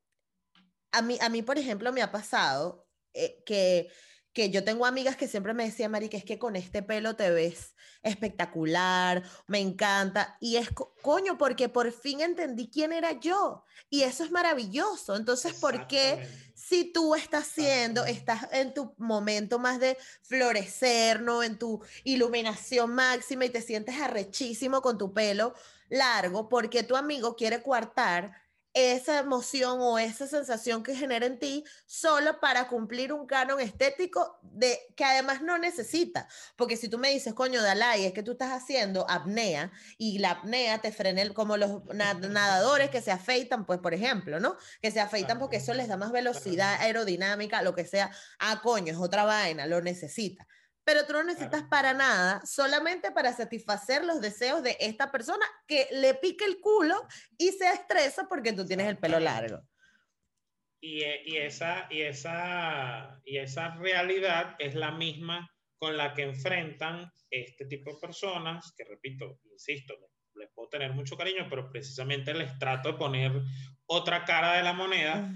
a mí, a mí, por ejemplo, me ha pasado eh, que que yo tengo amigas que siempre me decían, Mari, que es que con este pelo te ves espectacular, me encanta. Y es coño, porque por fin entendí quién era yo. Y eso es maravilloso. Entonces, ¿por qué si tú estás siendo, estás en tu momento más de florecer, ¿no? En tu iluminación máxima y te sientes arrechísimo con tu pelo largo, porque tu amigo quiere coartar esa emoción o esa sensación que genera en ti solo para cumplir un canon estético de que además no necesita. Porque si tú me dices, coño, Dalai, es que tú estás haciendo apnea y la apnea te frena como los <laughs> nadadores que se afeitan, pues por ejemplo, ¿no? Que se afeitan porque eso les da más velocidad aerodinámica, lo que sea. Ah, coño, es otra vaina, lo necesita pero tú no necesitas para nada, solamente para satisfacer los deseos de esta persona que le pique el culo y se estresa porque tú tienes el pelo largo. Y, eh, y, esa, y, esa, y esa realidad es la misma con la que enfrentan este tipo de personas, que repito, insisto, les puedo tener mucho cariño, pero precisamente les trato de poner otra cara de la moneda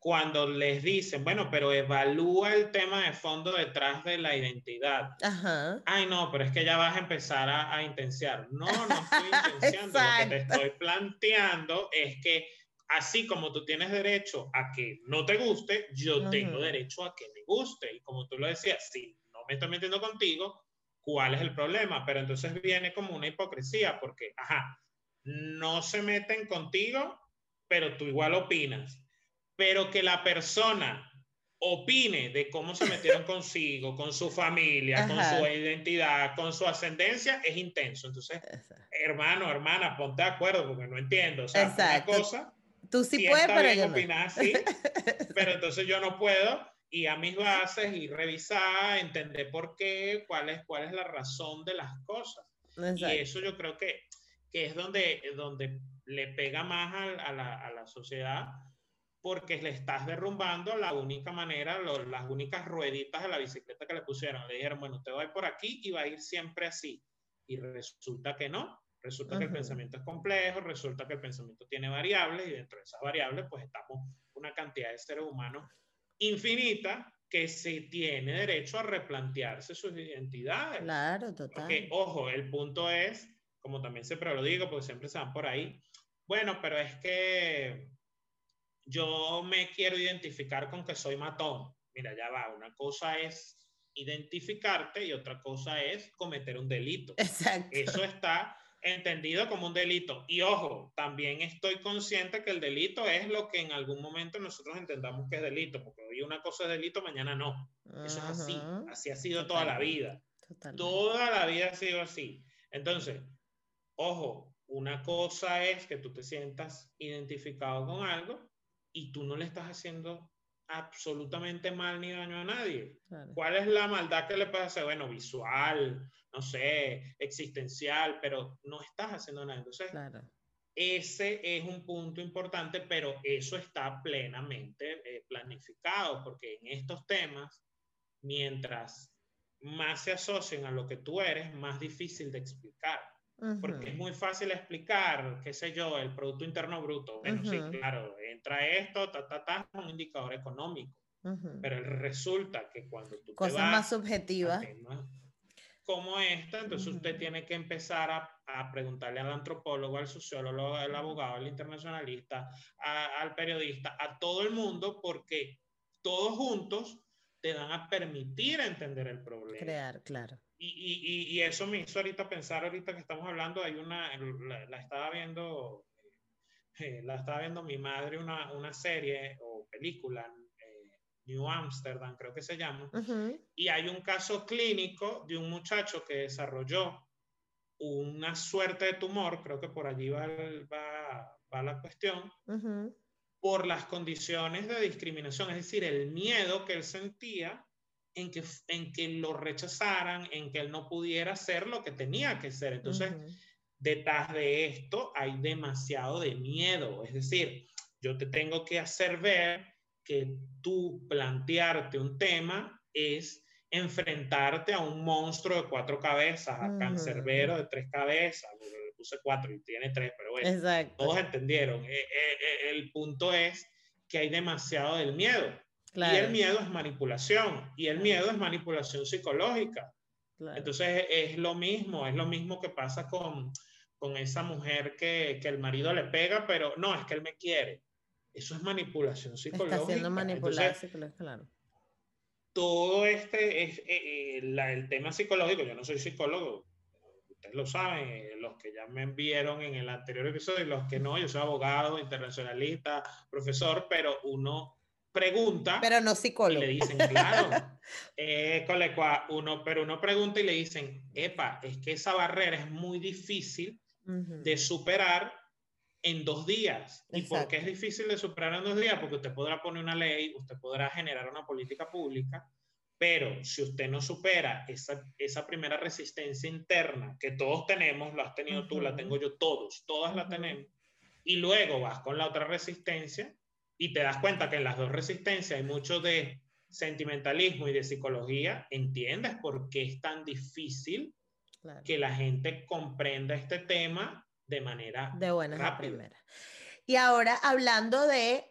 cuando les dicen, bueno, pero evalúa el tema de fondo detrás de la identidad. Ajá. Ay, no, pero es que ya vas a empezar a, a intenciar. No, no <laughs> estoy intenciando. Lo que te estoy planteando es que así como tú tienes derecho a que no te guste, yo tengo derecho a que me guste. Y como tú lo decías, si no me estoy metiendo contigo, ¿cuál es el problema? Pero entonces viene como una hipocresía, porque, ajá, no se meten contigo, pero tú igual opinas pero que la persona opine de cómo se metieron <laughs> consigo, con su familia, con su identidad, con su ascendencia, es intenso. Entonces, hermano, hermana, ponte de acuerdo porque no entiendo. O sea, una cosa. Tú sí puedes, pero yo opinar, sí, <laughs> pero entonces yo no puedo y a mis bases y revisar, entender por qué, cuál es, cuál es la razón de las cosas. Y eso yo creo que, que es donde, donde le pega más a, a, la, a la sociedad porque le estás derrumbando la única manera, las únicas rueditas de la bicicleta que le pusieron. Le dijeron, bueno, te voy por aquí y va a ir siempre así. Y resulta que no. Resulta que el pensamiento es complejo, resulta que el pensamiento tiene variables y dentro de esas variables pues estamos una cantidad de seres humanos infinita que se tiene derecho a replantearse sus identidades. Claro, total. Porque, ojo, el punto es, como también siempre lo digo, porque siempre se van por ahí, bueno, pero es que yo me quiero identificar con que soy matón. Mira, ya va, una cosa es identificarte y otra cosa es cometer un delito. Exacto. Eso está entendido como un delito. Y ojo, también estoy consciente que el delito es lo que en algún momento nosotros entendamos que es delito, porque hoy una cosa es delito, mañana no. Eso es así, así ha sido toda la vida. Toda la vida ha sido así. Entonces, ojo, una cosa es que tú te sientas identificado con algo y tú no le estás haciendo absolutamente mal ni daño a nadie. ¿Cuál es la maldad que le puedes hacer? Bueno, visual, no sé, existencial, pero no estás haciendo nada. Entonces, ese es un punto importante, pero eso está plenamente eh, planificado, porque en estos temas, mientras más se asocian a lo que tú eres, más difícil de explicar. Porque es muy fácil explicar, qué sé yo, el Producto Interno Bruto. Bueno, sí, claro, entra esto, ta, ta, ta, un indicador económico. Pero resulta que cuando tú Cosas te vas más subjetivas. Como esta, entonces usted tiene que empezar a, a, preguntarle al antropólogo, al sociólogo, al abogado, al internacionalista, al periodista, a todo el mundo, porque todos juntos te van a permitir entender el problema. Crear, claro. Y, y, y, eso me hizo ahorita pensar, ahorita que estamos hablando, hay una, la, estaba viendo, eh, la estaba viendo mi madre, una, una serie o película, eh, New Amsterdam creo que se llama, y hay un caso clínico de un muchacho que desarrolló una suerte de tumor, creo que por allí va, va, va la cuestión, por las condiciones de discriminación, es decir, el miedo que él sentía en que, en que lo rechazaran, en que él no pudiera ser lo que tenía que ser. Entonces, detrás de esto hay demasiado de miedo. Es decir, yo te tengo que hacer ver que tú plantearte un tema es enfrentarte a un monstruo de cuatro cabezas, a cancerbero de tres cabezas. Puse cuatro y tiene tres, pero bueno, todos entendieron. Eh, eh, eh, el punto es que hay demasiado del miedo. Y el miedo es manipulación, y el miedo es manipulación psicológica. Entonces es lo mismo, es lo mismo que pasa con, con esa mujer que, que, el marido le pega, pero no, es que él me quiere. Eso es manipulación psicológica. Está siendo manipulada claro. Todo este es eh, eh, la, el tema psicológico. Yo no soy psicólogo, ustedes lo saben, eh, los que ya me enviaron en el anterior episodio y los que no, yo soy abogado, internacionalista, profesor, pero uno pregunta. Pero no psicólogo. Y le dicen, claro. <laughs> eh, uno, pero uno pregunta y le dicen, epa, es que esa barrera es muy difícil de superar en dos días. ¿Y por qué es difícil de superar en dos días? Porque usted podrá poner una ley, usted podrá generar una política pública, pero si usted no supera esa, esa primera resistencia interna que todos tenemos, lo has tenido tú, la tengo yo, todos, todas la tenemos, y luego vas con la otra resistencia, y te das cuenta que en las dos resistencias hay mucho de sentimentalismo y de psicología, entiendes por qué es tan difícil que la gente comprenda este tema de manera de buena primera. Y ahora hablando de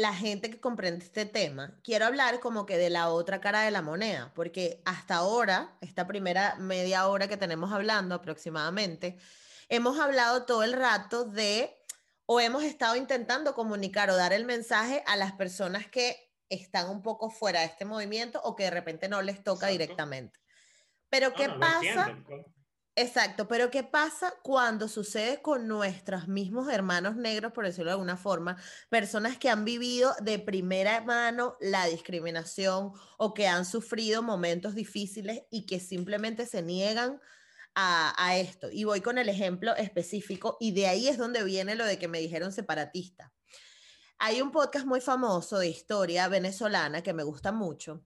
la gente que comprende este tema, quiero hablar como que de la otra cara de la moneda, porque hasta ahora, esta primera media hora que tenemos hablando aproximadamente, hemos hablado todo el rato de o hemos estado intentando comunicar o dar el mensaje a las personas que están un poco fuera de este movimiento o que de repente no les toca directamente. Pero ¿qué pasa? Exacto, pero ¿qué pasa cuando sucede con nuestros mismos hermanos negros, por decirlo de alguna forma, personas que han vivido de primera mano la discriminación o que han sufrido momentos difíciles y que simplemente se niegan a, esto. Y voy con el ejemplo específico y de ahí es donde viene lo de que me dijeron separatista. Hay un podcast muy famoso de historia venezolana que me gusta mucho.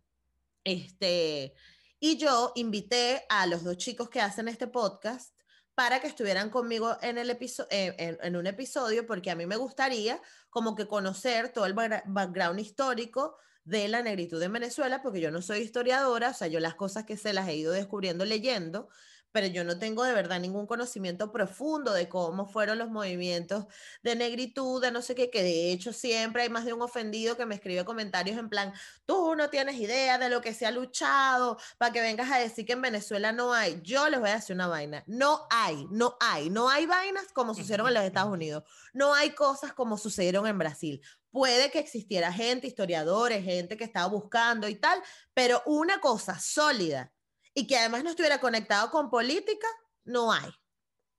Este, y yo invité a los dos chicos que hacen este podcast para que estuvieran conmigo en, el en, en, un episodio, porque a mí me gustaría como que conocer todo el background histórico de la negritud en Venezuela, porque yo no soy historiadora, o sea, yo las cosas que sé las he ido descubriendo leyendo, pero yo no tengo de verdad ningún conocimiento profundo de cómo fueron los movimientos de negritud, de no sé qué, que de hecho siempre hay más de un ofendido que me escribe comentarios en plan, tú no tienes idea de lo que se ha luchado para que vengas a decir que en Venezuela no hay. Yo les voy a decir una vaina, no hay, no hay, no hay vainas como sucedieron en los Estados <laughs> Unidos, no hay cosas como sucedieron en Brasil. Puede que existiera gente, historiadores, gente que estaba buscando y tal, pero una cosa sólida y que además no estuviera conectado con política, no hay.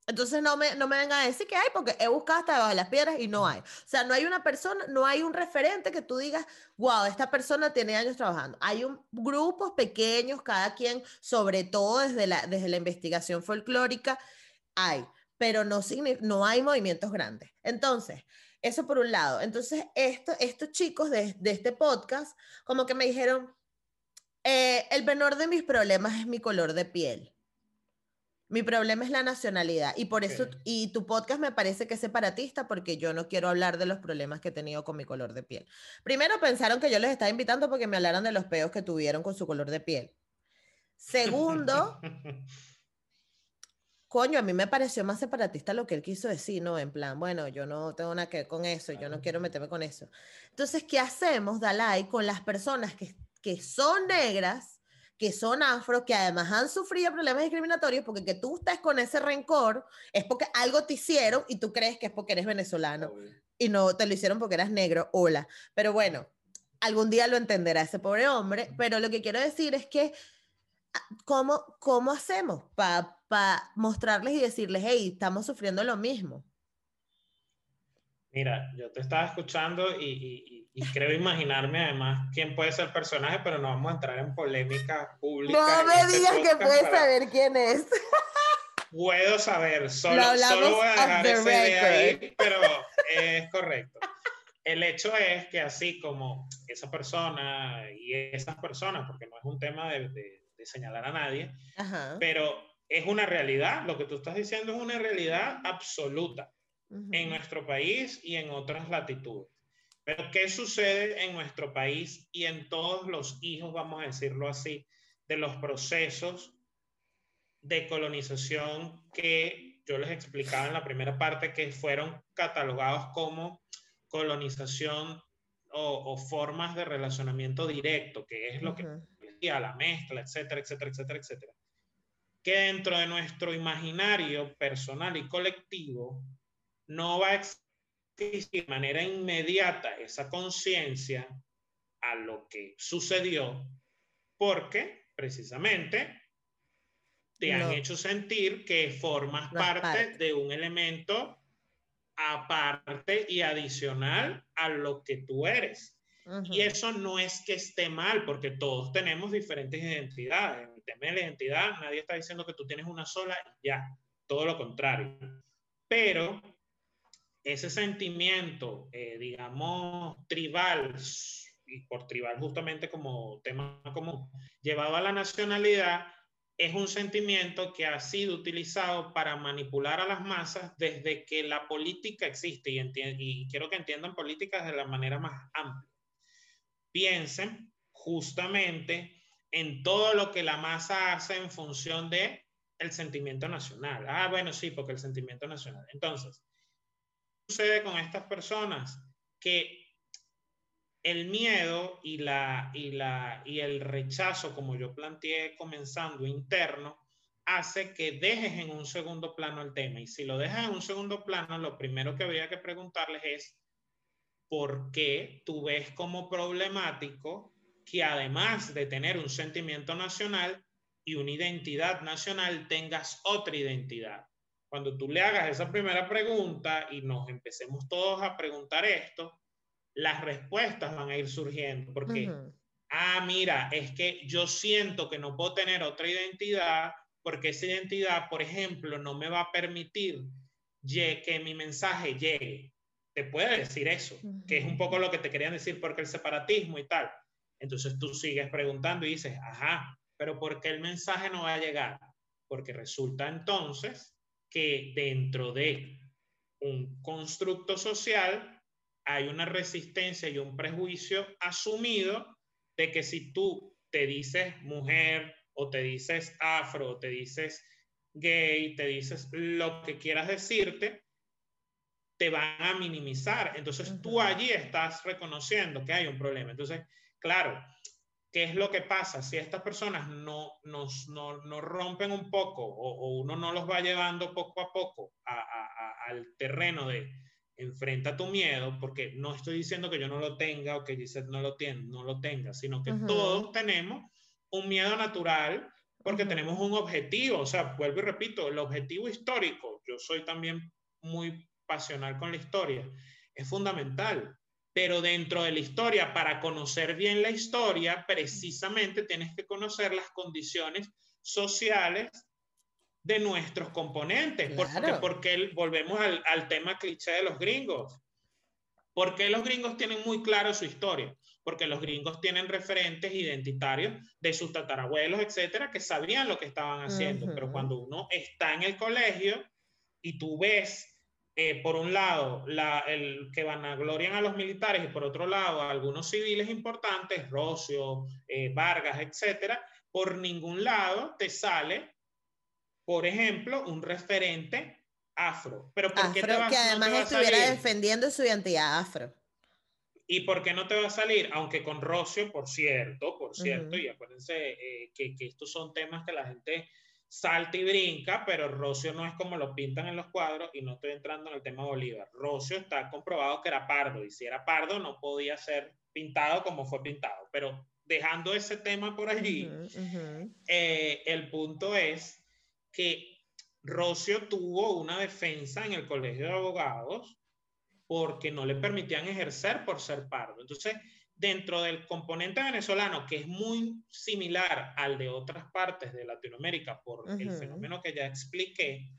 Entonces no me, no me vengan a decir que hay, porque he buscado hasta debajo de las piedras y no hay. O sea, no hay una persona, no hay un referente que tú digas, wow, esta persona tiene años trabajando. Hay un, grupos pequeños, cada quien, sobre todo desde la, desde la investigación folclórica, hay, pero no, no hay movimientos grandes. Entonces, Eso por un lado. Entonces, esto, estos chicos de, de este podcast, como que me dijeron, eh, el menor de mis problemas es mi color de piel. Mi problema es la nacionalidad y por eso, y tu podcast me parece que es separatista porque yo no quiero hablar de los problemas que he tenido con mi color de piel. Primero pensaron que yo les estaba invitando porque me hablaran de los peos que tuvieron con su color de piel. Segundo, <laughs> coño, a mí me pareció más separatista lo que él quiso decir, ¿no? En plan, bueno, yo no tengo nada que ver con eso, yo no quiero meterme con eso. Entonces, ¿qué hacemos, Dalai, con las personas que, que son negras? que son afro, que además han sufrido problemas discriminatorios, porque que tú estés con ese rencor es porque algo te hicieron y tú crees que es porque eres venezolano y no te lo hicieron porque eras negro, hola. Pero bueno, algún día lo entenderá ese pobre hombre, pero lo que quiero decir es que, ah, ¿cómo, cómo hacemos para mostrarles y decirles, hey, estamos sufriendo lo mismo? Mira, yo te estaba escuchando y, creo imaginarme además quién puede ser el personaje, pero no vamos a entrar en polémica pública. No me este digas que puedes saber quién es. Puedo saber, solo, solo voy a dejar esa idea ahí, pero es correcto. El hecho es que así como esa persona y esas personas, porque no es un tema de, señalar a nadie, pero es una realidad, lo que tú estás diciendo es una realidad absoluta en nuestro país y en otras latitudes. Pero ¿qué sucede en nuestro país y en todos los hijos, vamos a decirlo así, de los procesos de colonización que yo les explicaba en la primera parte que fueron catalogados como colonización o, formas de relacionamiento directo, que es lo que decía, la mezcla, etcétera, etcétera, etcétera, etcétera. Que dentro de nuestro imaginario personal y colectivo no va a existir de manera inmediata esa conciencia a lo que sucedió porque precisamente te han hecho sentir que formas parte, de un elemento aparte y adicional a lo que tú eres. Y eso no es que esté mal, porque todos tenemos diferentes identidades. En el tema de la identidad, nadie está diciendo que tú tienes una sola ya, todo lo contrario. Pero ese sentimiento, eh, digamos, tribal, y por tribal justamente como tema común, llevado a la nacionalidad, es un sentimiento que ha sido utilizado para manipular a las masas desde que la política existe y, y quiero que entiendan políticas de la manera más amplia. Piensen justamente en todo lo que la masa hace en función de el sentimiento nacional. Ah, bueno, sí, porque el sentimiento nacional. Entonces, sucede con estas personas? Que el miedo y, la, y, la, y el rechazo, como yo planteé comenzando interno, hace que dejes en un segundo plano el tema. Y si lo dejas en un segundo plano, lo primero que habría que preguntarles es, ¿por qué tú ves como problemático que además de tener un sentimiento nacional y una identidad nacional, tengas otra identidad? Cuando tú le hagas esa primera pregunta y nos empecemos todos a preguntar esto, las respuestas van a ir surgiendo. Porque, ah, mira, es que yo siento que no puedo tener otra identidad porque esa identidad, por ejemplo, no me va a permitir que mi mensaje llegue. Te puede decir eso, que es un poco lo que te querían decir, porque el separatismo y tal. Entonces tú sigues preguntando y dices, ajá, pero ¿por qué el mensaje no va a llegar? Porque resulta entonces que dentro de un constructo social hay una resistencia y un prejuicio asumido de que si tú te dices mujer o te dices afro o te dices gay, te dices lo que quieras decirte, te van a minimizar. Entonces tú allí estás reconociendo que hay un problema. Entonces, claro, ¿qué es lo que pasa? Si estas personas no, nos, no, no rompen un poco o, uno no los va llevando poco a poco al terreno de enfrenta tu miedo, porque no estoy diciendo que yo no lo tenga o que Gisette no lo, tiene, no lo tenga, sino que todos tenemos un miedo natural porque tenemos un objetivo, o sea, vuelvo y repito, el objetivo histórico, yo soy también muy pasional con la historia, es fundamental pero dentro de la historia, para conocer bien la historia, precisamente tienes que conocer las condiciones sociales de nuestros componentes, porque, porque volvemos al, al, tema cliché de los gringos. ¿Por qué los gringos tienen muy claro su historia? Porque los gringos tienen referentes identitarios de sus tatarabuelos, etcétera, que sabían lo que estaban haciendo. Pero cuando uno está en el colegio y tú ves eh, por un lado, la, el, que vanaglorian a los militares y por otro lado, a algunos civiles importantes, Rocio, eh, Vargas, etcétera, por ningún lado te sale, por ejemplo, un referente afro. Pero ¿por qué te que además estuviera defendiendo su identidad afro. ¿Y por qué no te va a salir? Aunque con Rocio, por cierto, por cierto, y acuérdense eh, que, que estos son temas que la gente salta y brinca, pero Rocio no es como lo pintan en los cuadros y no estoy entrando en el tema Bolívar. Rocio está comprobado que era pardo y si era pardo no podía ser pintado como fue pintado. Pero dejando ese tema por allí, eh, el punto es que Rocio tuvo una defensa en el colegio de abogados porque no le permitían ejercer por ser pardo. Entonces, dentro del componente venezolano, que es muy similar al de otras partes de Latinoamérica por el fenómeno que ya expliqué,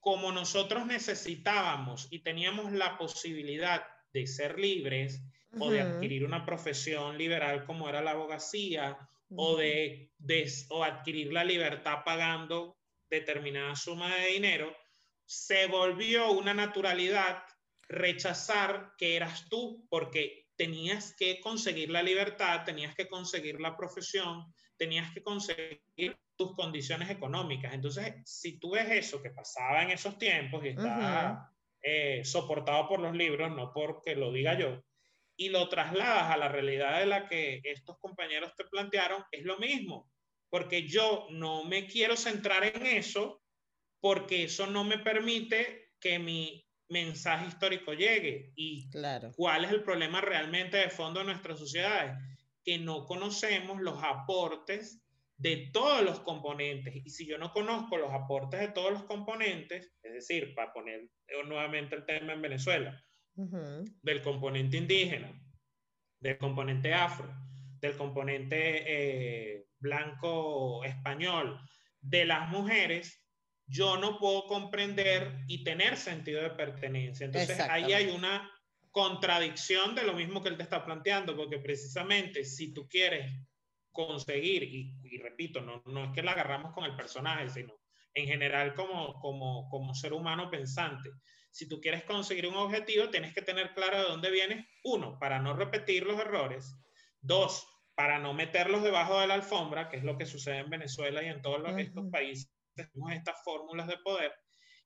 como nosotros necesitábamos y teníamos la posibilidad de ser libres o de adquirir una profesión liberal como era la abogacía o de, de o adquirir la libertad pagando determinada suma de dinero, se volvió una naturalidad rechazar que eras tú, porque tenías que conseguir la libertad, tenías que conseguir la profesión, tenías que conseguir tus condiciones económicas. Entonces, si tú ves eso que pasaba en esos tiempos y está eh, soportado por los libros, no porque lo diga yo, y lo trasladas a la realidad de la que estos compañeros te plantearon, es lo mismo, porque yo no me quiero centrar en eso, porque eso no me permite que mi mensaje histórico llegue y claro. cuál es el problema realmente de fondo de nuestras sociedades, que no conocemos los aportes de todos los componentes. Y si yo no conozco los aportes de todos los componentes, es decir, para poner nuevamente el tema en Venezuela, del componente indígena, del componente afro, del componente eh, blanco español, de las mujeres, yo no puedo comprender y tener sentido de pertenencia. Entonces ahí hay una contradicción de lo mismo que él te está planteando, porque precisamente si tú quieres conseguir, y, repito, no, no es que la agarramos con el personaje, sino en general como, como, como ser humano pensante, si tú quieres conseguir un objetivo, tienes que tener claro de dónde vienes, uno, para no repetir los errores, dos, para no meterlos debajo de la alfombra, que es lo que sucede en Venezuela y en todos los, estos países tenemos estas fórmulas de poder.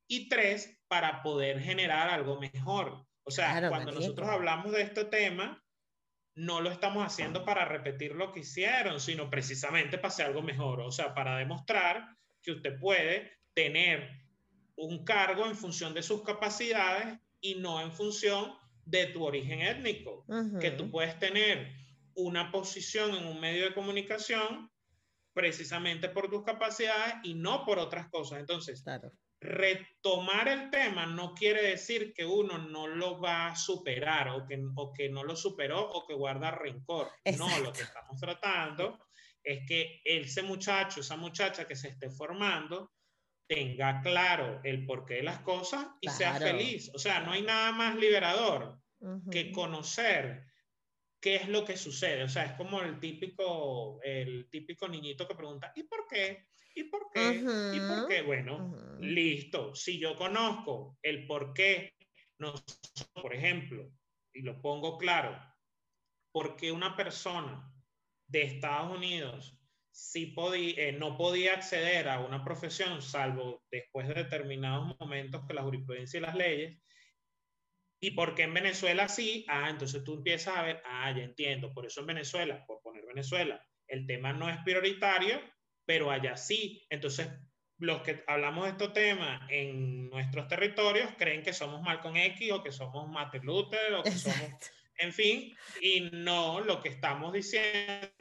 Y tres, para poder generar algo mejor. O sea, cuando nosotros hablamos de este tema, no lo estamos haciendo para repetir lo que hicieron, sino precisamente para hacer algo mejor. O sea, para demostrar que usted puede tener un cargo en función de sus capacidades y no en función de tu origen étnico. Que tú puedes tener una posición en un medio de comunicación precisamente por tus capacidades y no por otras cosas. Entonces, retomar el tema no quiere decir que uno no lo va a superar o que, o que no lo superó o que guarda rencor. No, lo que estamos tratando es que ese muchacho, esa muchacha que se esté formando, tenga claro el porqué de las cosas y sea feliz. O sea, no hay nada más liberador que conocer qué es lo que sucede. O sea, es como el típico, el típico niñito que pregunta, ¿y por qué? ¿Y por qué? ¿Y por qué? Bueno, listo. Si yo conozco el por qué, no, por ejemplo, y lo pongo claro, porque una persona de Estados Unidos sí podía, eh, no podía acceder a una profesión, salvo después de determinados momentos que la jurisprudencia y las leyes, ¿Y por qué en Venezuela sí? Ah, entonces tú empiezas a ver, ah, ya entiendo, por eso en Venezuela, por poner Venezuela, el tema no es prioritario, pero allá sí. Entonces, los que hablamos de estos temas en nuestros territorios creen que somos Malcolm X o que somos Martin Luther o que somos, en fin, y no, lo que estamos diciendo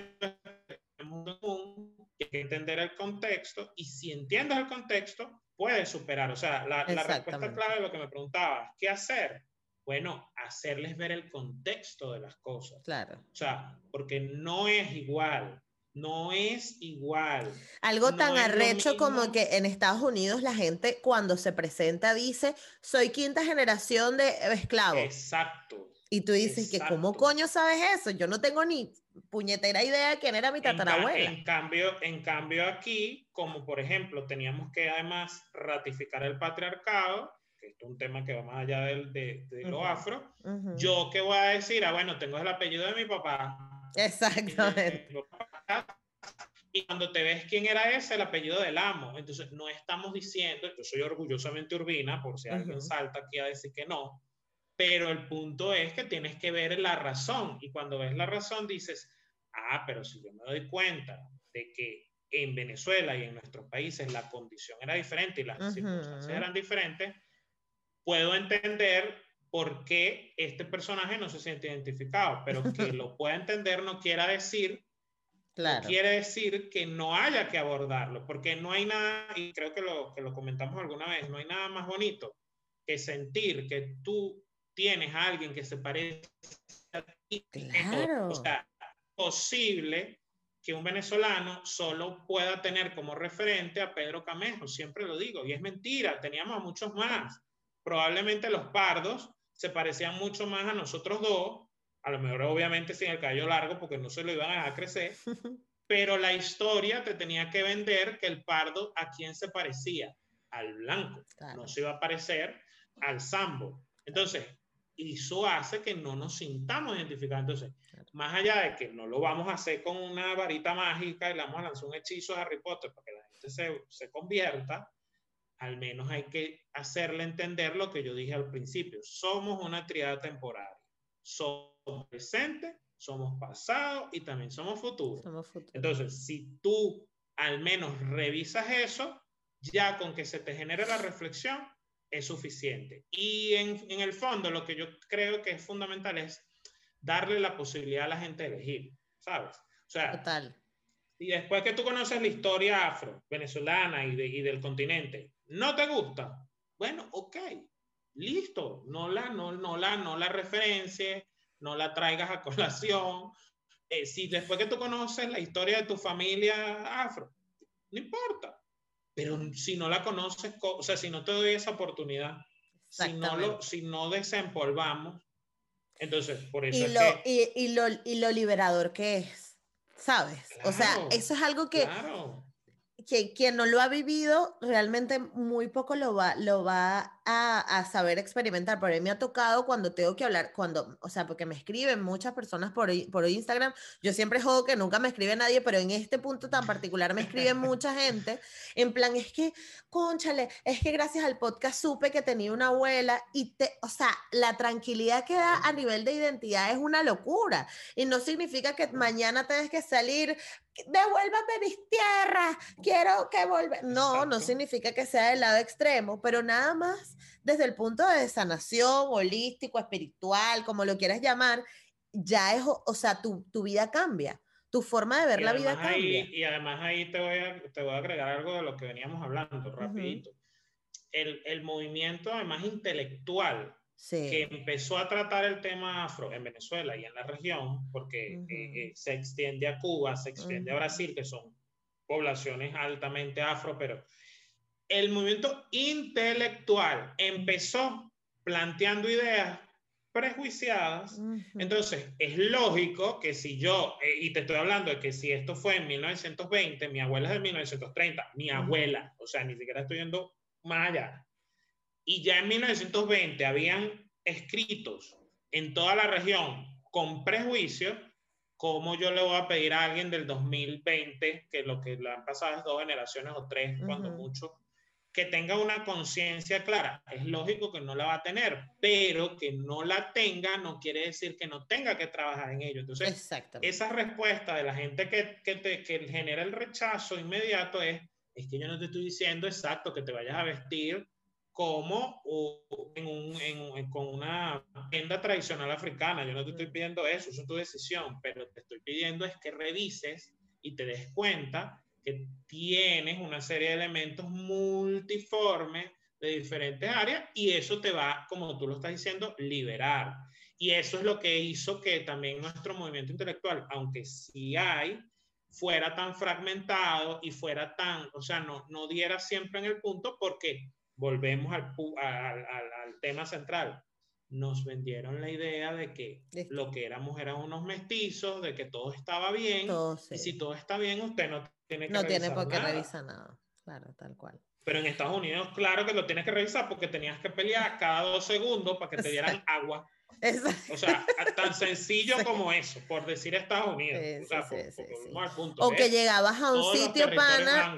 es que entender el contexto y si entiendes el contexto, puedes superar. O sea, la, la respuesta clave de lo que me preguntabas, ¿qué hacer? Bueno, hacerles ver el contexto de las cosas. Claro. O sea, porque no es igual No es igual. Algo tan arrecho como que en Estados Unidos la gente cuando se presenta dice, soy quinta generación de esclavos. Exacto. Y tú dices que, ¿cómo coño sabes eso? Yo no tengo ni puñetera idea de quién era mi tatarabuela. En, cambio, en cambio aquí, como por ejemplo, teníamos que además ratificar el patriarcado, que es un tema que va más allá del, de, lo afro, yo qué voy a decir, ah, bueno, tengo el apellido de mi papá. Exactamente. <laughs> Y cuando te ves quién era ese, el apellido del amo. Entonces, no estamos diciendo, yo soy orgullosamente urbina, por si alguien salta aquí a decir que no, pero el punto es que tienes que ver la razón. Y cuando ves la razón dices, ah, pero si yo me doy cuenta de que en Venezuela y en nuestros países la condición era diferente y las circunstancias eran diferentes, puedo entender por qué este personaje no se siente identificado, pero <laughs> que lo pueda entender no quiere decir Claro. quiere decir que no haya que abordarlo, porque no hay nada, y creo que lo, que lo comentamos alguna vez, no hay nada más bonito que sentir que tú tienes a alguien que se parece a ti. Claro. O sea, posible que un venezolano solo pueda tener como referente a Pedro Camejo, siempre lo digo, y es mentira, teníamos a muchos más. Probablemente los pardos se parecían mucho más a nosotros dos, a lo mejor obviamente sin el cabello largo porque no se lo iban a dejar crecer, <laughs> pero la historia te tenía que vender que el pardo a quién se parecía, al blanco, no se iba a parecer al sambo. Entonces, y eso hace que no nos sintamos identificados. Entonces, más allá de que no lo vamos a hacer con una varita mágica y le vamos a lanzar un hechizo a Harry Potter para que la gente se, se convierta, al menos hay que hacerle entender lo que yo dije al principio. Somos una triada temporaria. Somos presente, somos pasado y también somos futuro. somos futuro. Entonces, si tú al menos revisas eso, ya con que se te genere la reflexión, es suficiente. Y en, en, el fondo lo que yo creo que es fundamental es darle la posibilidad a la gente de elegir, ¿sabes? O sea, Total. Y después que tú conoces la historia afro, venezolana y, de, y del continente, ¿no te gusta? Bueno, ok, listo, no la, no, no la, no la referencie, no la traigas a colación. Eh, si después que tú conoces la historia de tu familia afro, no importa, pero si no la conoces, o sea, si no te doy esa oportunidad, si no, lo, si no desempolvamos, entonces por eso y es lo, que... y, y, lo, y lo liberador que es, ¿sabes? o sea, eso es algo que, claro que quien no lo ha vivido realmente muy poco lo va, lo va a, a, saber experimentar. Por ahí me ha tocado cuando tengo que hablar, cuando, o sea, porque me escriben muchas personas por, por Instagram. Yo siempre juego que nunca me escribe nadie, pero en este punto tan particular me escribe <laughs> mucha gente. En plan, es que, conchale, es que gracias al podcast supe que tenía una abuela y te, o sea, la tranquilidad que da a nivel de identidad es una locura. Y no significa que mañana tengas que salir devuélvame mis tierras, quiero que vuelva. No, no significa que sea del lado extremo, pero nada más desde el punto de sanación, holístico, espiritual, como lo quieras llamar, ya es, o sea, tu, tu vida cambia, tu forma de ver la vida cambia. y además ahí te voy, a, te voy a agregar algo de lo que veníamos hablando, rapidito. el, el movimiento además intelectual que empezó a tratar el tema afro en Venezuela y en la región, porque eh, eh, se extiende a Cuba, se extiende a Brasil, que son poblaciones altamente afro, pero el movimiento intelectual empezó planteando ideas prejuiciadas. Entonces, es lógico que si yo, eh, y te estoy hablando de que si esto fue en 1920, mi abuela es de 1930, mi abuela, o sea, ni siquiera estoy yendo más allá. Y ya en 1920 habían escritos en toda la región con prejuicio, ¿cómo yo le voy a pedir a alguien del 2020, que lo que le han pasado es dos generaciones o tres, cuando mucho, que tenga una conciencia clara? Es lógico que no la va a tener, pero que no la tenga no quiere decir que no tenga que trabajar en ello. Entonces, esa respuesta de la gente que, que, te, que genera el rechazo inmediato es, es que yo no te estoy diciendo exacto que te vayas a vestir como en un, con una agenda tradicional africana. Yo no te estoy pidiendo eso, eso es tu decisión, pero te estoy pidiendo es que revises y te des cuenta que tienes una serie de elementos multiformes de diferentes áreas y eso te va, como tú lo estás diciendo, liberar. Y eso es lo que hizo que también nuestro movimiento intelectual, aunque sí hay fuera tan fragmentado y fuera tan, o sea, no, no diera siempre en el punto porque volvemos al, al, al, tema central. Nos vendieron la idea de que lo que éramos eran unos mestizos, de que todo estaba bien. Y si todo está bien, usted no tiene que No tiene por qué revisar nada. Claro, tal cual. Pero en Estados Unidos, claro que lo tienes que revisar porque tenías que pelear cada dos segundos para que te dieran agua. O sea, tan sencillo como eso, por decir Estados Unidos. o, que llegabas a un sitio, pana.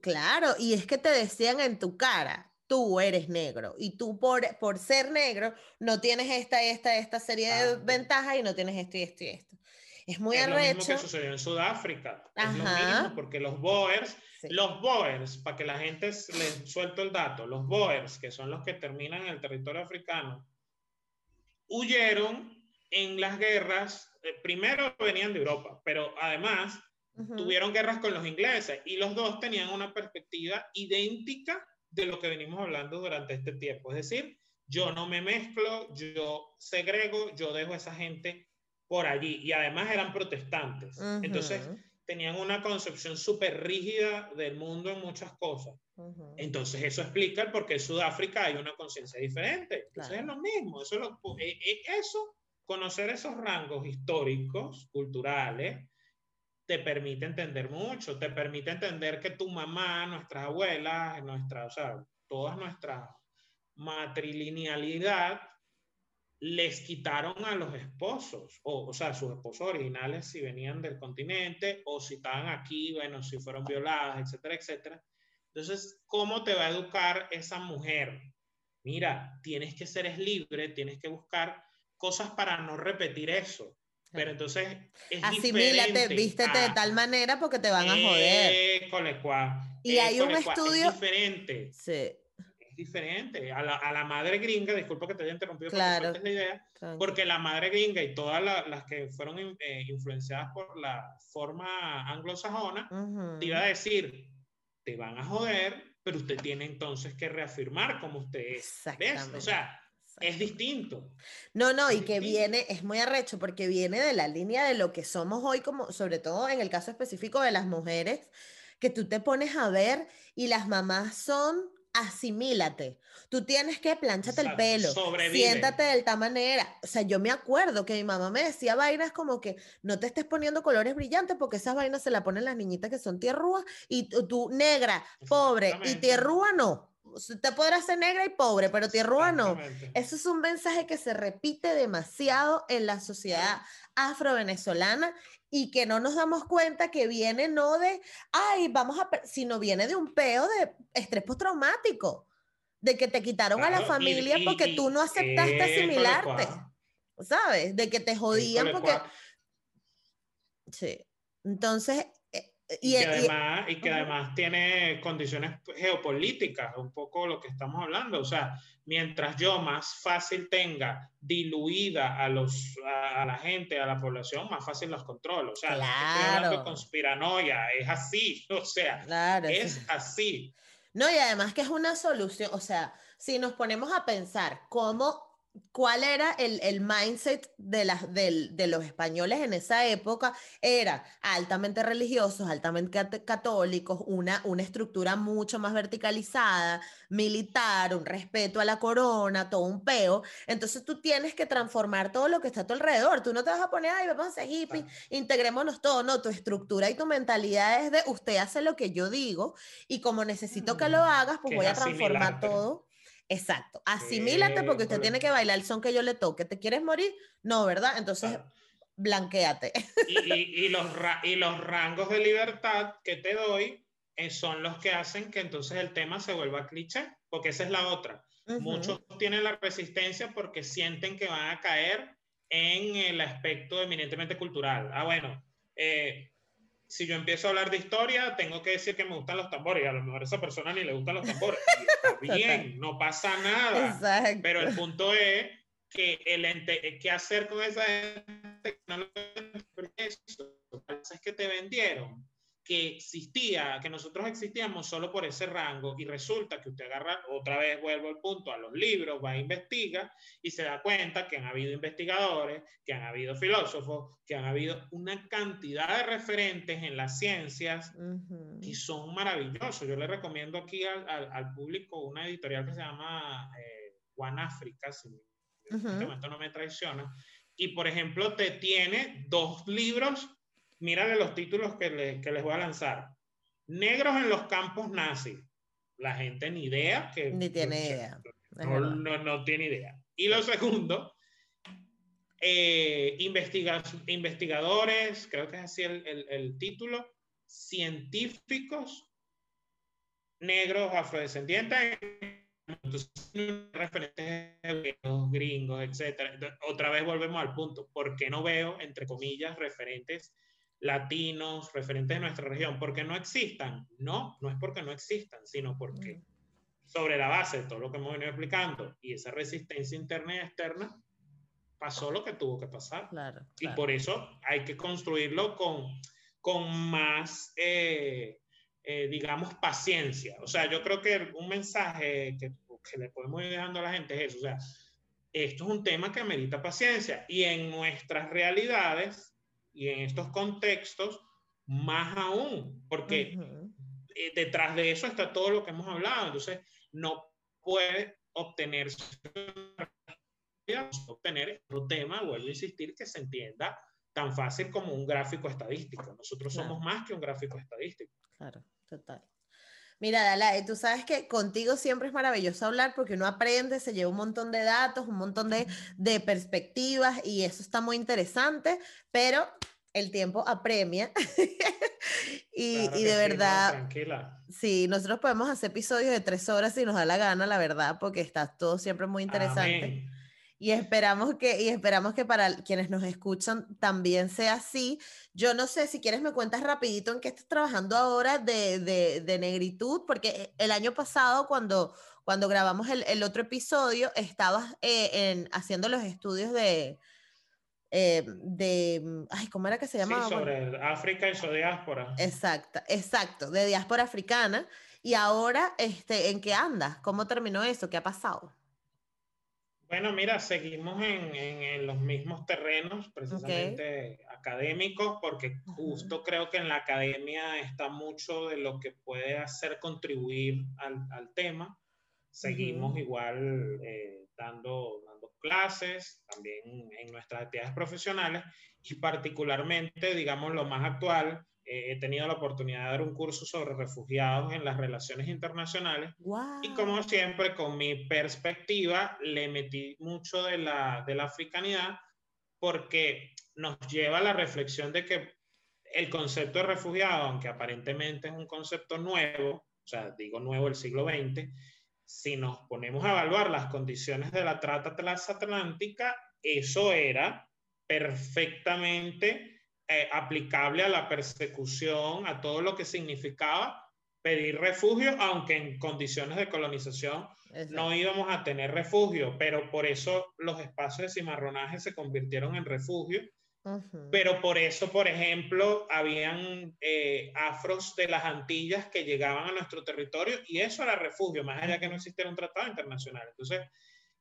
Claro, y es que te decían en tu cara, tú eres negro y tú por, por ser negro no tienes esta, esta, esta serie de ventajas y no tienes esto y esto y esto. Es muy arrecho. Es lo mismo que sucedió en Sudáfrica. Es lo mismo porque los Boers, los Boers, para que la gente les suelto el dato, los Boers, que son los que terminan en el territorio africano, huyeron en las guerras, eh, primero venían de Europa, pero además tuvieron guerras con los ingleses y los dos tenían una perspectiva idéntica de lo que venimos hablando durante este tiempo. Es decir, yo no me mezclo, yo segrego, yo dejo a esa gente por allí. Y además eran protestantes. Entonces tenían una concepción súper rígida del mundo en muchas cosas. Entonces eso explica el por qué en Sudáfrica hay una conciencia diferente. Entonces es lo mismo. Eso, lo, eh, eh, eso, conocer esos rangos históricos, culturales, te permite entender mucho, te permite entender que tu mamá, nuestras abuelas, nuestra, o sea, toda nuestra matrilinealidad les quitaron a los esposos, o, o sea, sus esposos originales si venían del continente o si estaban aquí, bueno, si fueron violadas, etcétera, etcétera. Entonces, ¿cómo te va a educar esa mujer? Mira, tienes que ser libre, tienes que buscar cosas para no repetir eso. Pero entonces es Asimílate, vístete de tal manera porque te van a joder. y hay un estudio. Es diferente. Sí. Es diferente. A la, a la, madre gringa, disculpa que te haya interrumpido, claro. la idea, porque la madre gringa y todas las que fueron eh, influenciadas por la forma anglosajona, te iba a decir, te van a joder, pero usted tiene entonces que reafirmar cómo usted es. ¿Ves? O sea, es distinto. No, no, y que viene, es muy arrecho porque viene de la línea de lo que somos hoy, como sobre todo en el caso específico de las mujeres, que tú te pones a ver y las mamás son asimílate. Tú tienes que plancharte el pelo, siéntate de esta manera. O sea, yo me acuerdo que mi mamá me decía vainas como que no te estés poniendo colores brillantes porque esas vainas se las ponen las niñitas que son tierrúas y tú, negra, pobre y tierrúa no. Te podrás ser negra y pobre, pero tierrúa no. Eso es un mensaje que se repite demasiado en la sociedad afro-venezolana y que no nos damos cuenta que viene no de, ay, vamos a, sino viene de un peo de estrés postraumático, de que te quitaron a la familia porque tú no aceptaste asimilarte, ¿sabes? De que te jodían porque... Sí. Entonces, y, que además, y, que además tiene condiciones geopolíticas, un poco lo que estamos hablando. O sea, mientras yo más fácil tenga diluida a, los, a, la gente, a la población, más fácil los controlo. O sea, estoy hablando de conspiranoia, es así, <laughs> o sea, es así. No, y además que es una solución, o sea, si nos ponemos a pensar cómo ¿Cuál era el, el mindset de, las, de, de, los españoles en esa época? Era altamente religiosos, altamente católicos, una, una estructura mucho más verticalizada, militar, un respeto a la corona, todo un peo. Entonces tú tienes que transformar todo lo que está a tu alrededor. Tú no te vas a poner, ay, vamos a ser hippies, integrémonos todo. No, tu estructura y tu mentalidad es de usted hace lo que yo digo y como necesito que lo mm, hagas, pues voy a transformar todo Exacto. Asimílate porque usted tiene que bailar el son que yo le toque. ¿Te quieres morir? No, ¿verdad? Entonces, blanqueate. Y, los y los rangos de libertad que te doy eh, son los que hacen que entonces el tema se vuelva cliché, porque esa es la otra. Muchos tienen la resistencia porque sienten que van a caer en el aspecto eminentemente cultural. Ah, bueno, eh, si yo empiezo a hablar de historia, tengo que decir que me gustan los tambores. Y a lo mejor a esa persona ni le gustan los tambores. está <laughs> bien, no pasa nada. Exacto. Pero el punto es que el ente, qué hacer con esa gente que no lo es que te vendieron que existía, que nosotros existíamos solo por ese rango y resulta que usted agarra, otra vez vuelvo al punto, a los libros, va a investigar y se da cuenta que han habido investigadores, que han habido filósofos, que han habido una cantidad de referentes en las ciencias y son maravillosos. Yo le recomiendo aquí al, al, público una editorial que se llama eh, One Africa, si en este momento no me traiciona, y por ejemplo te tiene dos libros mírale los títulos que, les voy a lanzar. Negros en los campos nazis. La gente ni idea. Que, ni tiene idea. No, tiene idea. Y lo segundo, eh, investigadores, creo que es así el, título, científicos negros afrodescendientes referentes gringos, etcétera. Otra vez volvemos al punto. ¿Por qué no veo, entre comillas, referentes latinos, referentes de nuestra región, porque no existan. No, no es porque no existan, sino porque mm. sobre la base de todo lo que hemos venido explicando y esa resistencia interna y externa, pasó lo que tuvo que pasar. Y por eso hay que construirlo con, con más, eh, eh, digamos, paciencia. O sea, yo creo que un mensaje que, que le podemos ir dejando a la gente es eso. O sea, esto es un tema que amerita paciencia y en nuestras realidades y en estos contextos más aún, porque eh, detrás de eso está todo lo que hemos hablado. Entonces, no puede obtener obtener otro tema, vuelvo a insistir, que se entienda tan fácil como un gráfico estadístico. Nosotros somos más que un gráfico estadístico. Claro, total. Mira, Dala, tú sabes que contigo siempre es maravilloso hablar porque uno aprende, se lleva un montón de datos, un montón de, de perspectivas y eso está muy interesante, pero el tiempo apremia. <laughs> y, y de verdad, tranquila. sí, nosotros podemos hacer episodios de tres horas si nos da la gana, la verdad, porque está todo siempre muy interesante. Y esperamos que, y esperamos que para quienes nos escuchan también sea así. Yo no sé si quieres me cuentas rapidito en qué estás trabajando ahora de, de, de negritud, porque el año pasado cuando, cuando grabamos el, el otro episodio estabas eh, en, haciendo los estudios de, eh, de, mm, ay, ¿cómo era que se llamaba? Sí, sobre África y su diáspora. Exacto, exacto, de diáspora africana. Y ahora, este, ¿en qué andas? ¿Cómo terminó eso? ¿Qué ha pasado? Bueno, mira, seguimos en, en, los mismos terrenos, precisamente académicos, porque justo creo que en la academia está mucho de lo que puede hacer contribuir al, al tema. Seguimos igual eh, dando, clases, también en nuestras actividades profesionales y particularmente, digamos, lo más actual, eh, he tenido la oportunidad de dar un curso sobre refugiados en las relaciones internacionales y como siempre con mi perspectiva le metí mucho de la, de la africanidad porque nos lleva a la reflexión de que el concepto de refugiado, aunque aparentemente es un concepto nuevo, o sea, digo nuevo el siglo XX, si nos ponemos a evaluar las condiciones de la trata transatlántica, eso era perfectamente eh, aplicable a la persecución, a todo lo que significaba pedir refugio, aunque en condiciones de colonización no íbamos a tener refugio, pero por eso los espacios de cimarronaje se convirtieron en refugio. Pero por eso, por ejemplo, habían eh, afros de las Antillas que llegaban a nuestro territorio y eso era refugio, más allá que no existiera un tratado internacional. Entonces,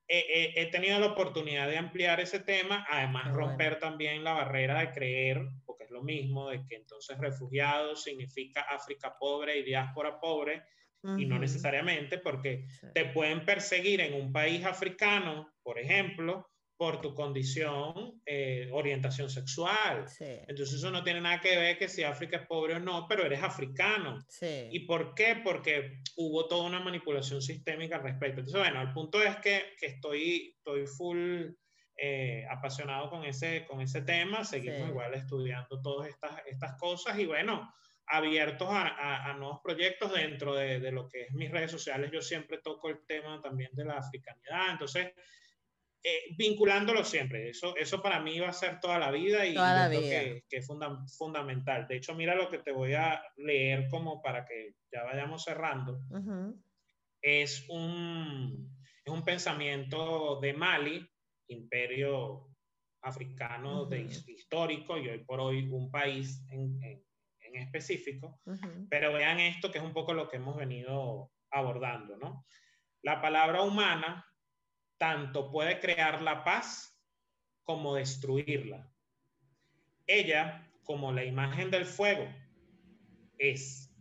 he tenido la oportunidad de ampliar ese tema, además romper también la barrera de creer, porque es lo mismo, de que entonces refugiado significa África pobre y diáspora pobre, y no necesariamente, porque te pueden perseguir en un país africano, por ejemplo, por tu condición, eh, orientación sexual. Entonces eso no tiene nada que ver que si África es pobre o no, pero eres africano. ¿Y por qué? Porque hubo toda una manipulación sistémica al respecto. Entonces, bueno, el punto es que, que estoy, estoy full eh, apasionado con ese, con ese tema, seguimos igual estudiando todas estas, estas cosas y bueno, abiertos a, a, nuevos proyectos dentro de, de lo que es mis redes sociales. Yo siempre toco el tema también de la africanidad. Entonces, eh, vinculándolo siempre. Eso, eso para mí va a ser toda la vida y creo Que, que, es fundamental. De hecho, mira lo que te voy a leer como para que ya vayamos cerrando. es, un, es un pensamiento de Mali, imperio africano de, histórico y hoy por hoy un país en, en específico, pero vean esto que es un poco lo que hemos venido abordando, ¿no? La palabra humana tanto puede crear la paz como destruirla. Ella, como la imagen del fuego, es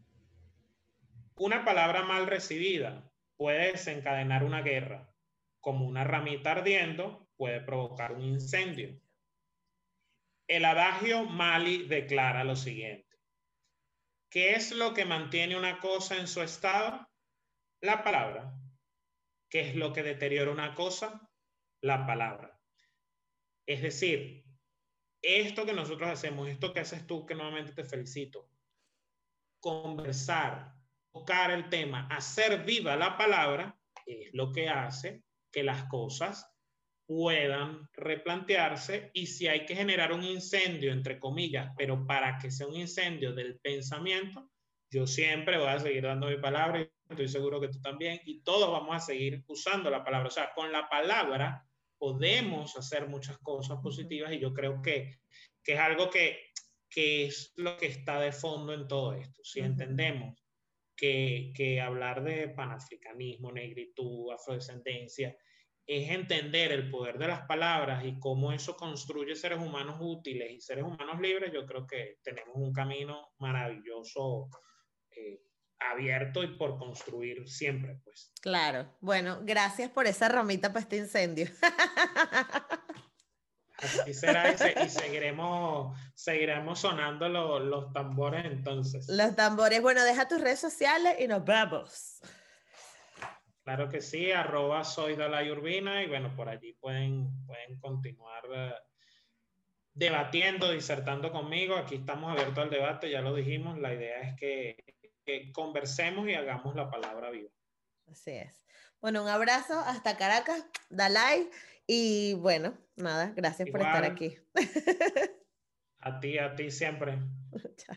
una palabra mal recibida puede desencadenar una guerra, como una ramita ardiendo puede provocar un incendio. El adagio Mali declara lo siguiente. ¿Qué es lo que mantiene una cosa en su estado? La palabra. ¿Qué es lo que deteriora una cosa? La palabra. Es decir, esto que nosotros hacemos, esto que haces tú, que nuevamente te felicito, conversar, tocar el tema, hacer viva la palabra, es lo que hace que las cosas puedan replantearse y si hay que generar un incendio, entre comillas, pero para que sea un incendio del pensamiento, yo siempre voy a seguir dando mi palabra estoy seguro que tú también, y todos vamos a seguir usando la palabra. O sea, con la palabra podemos hacer muchas cosas positivas y yo creo que, que es algo que, que, es lo que está de fondo en todo esto. Si entendemos que, que hablar de panafricanismo, negritud, afrodescendencia, es entender el poder de las palabras y cómo eso construye seres humanos útiles y seres humanos libres, yo creo que tenemos un camino maravilloso, eh, abierto y por construir siempre, pues. Claro. Bueno, gracias por esa ramita para este incendio. Así será y, seguiremos, seguiremos sonando los tambores entonces. Los tambores. Bueno, deja tus redes sociales y nos vemos. Claro que sí, arroba soy Dalai Urbina y bueno, por allí pueden, pueden continuar eh, debatiendo, disertando conmigo. Aquí estamos abiertos al debate, ya lo dijimos, la idea es que, conversemos y hagamos la palabra viva. Así es. Bueno, un abrazo hasta Caracas, Dalai, y bueno, nada, gracias por estar aquí. <laughs> A ti, a ti siempre. Chao.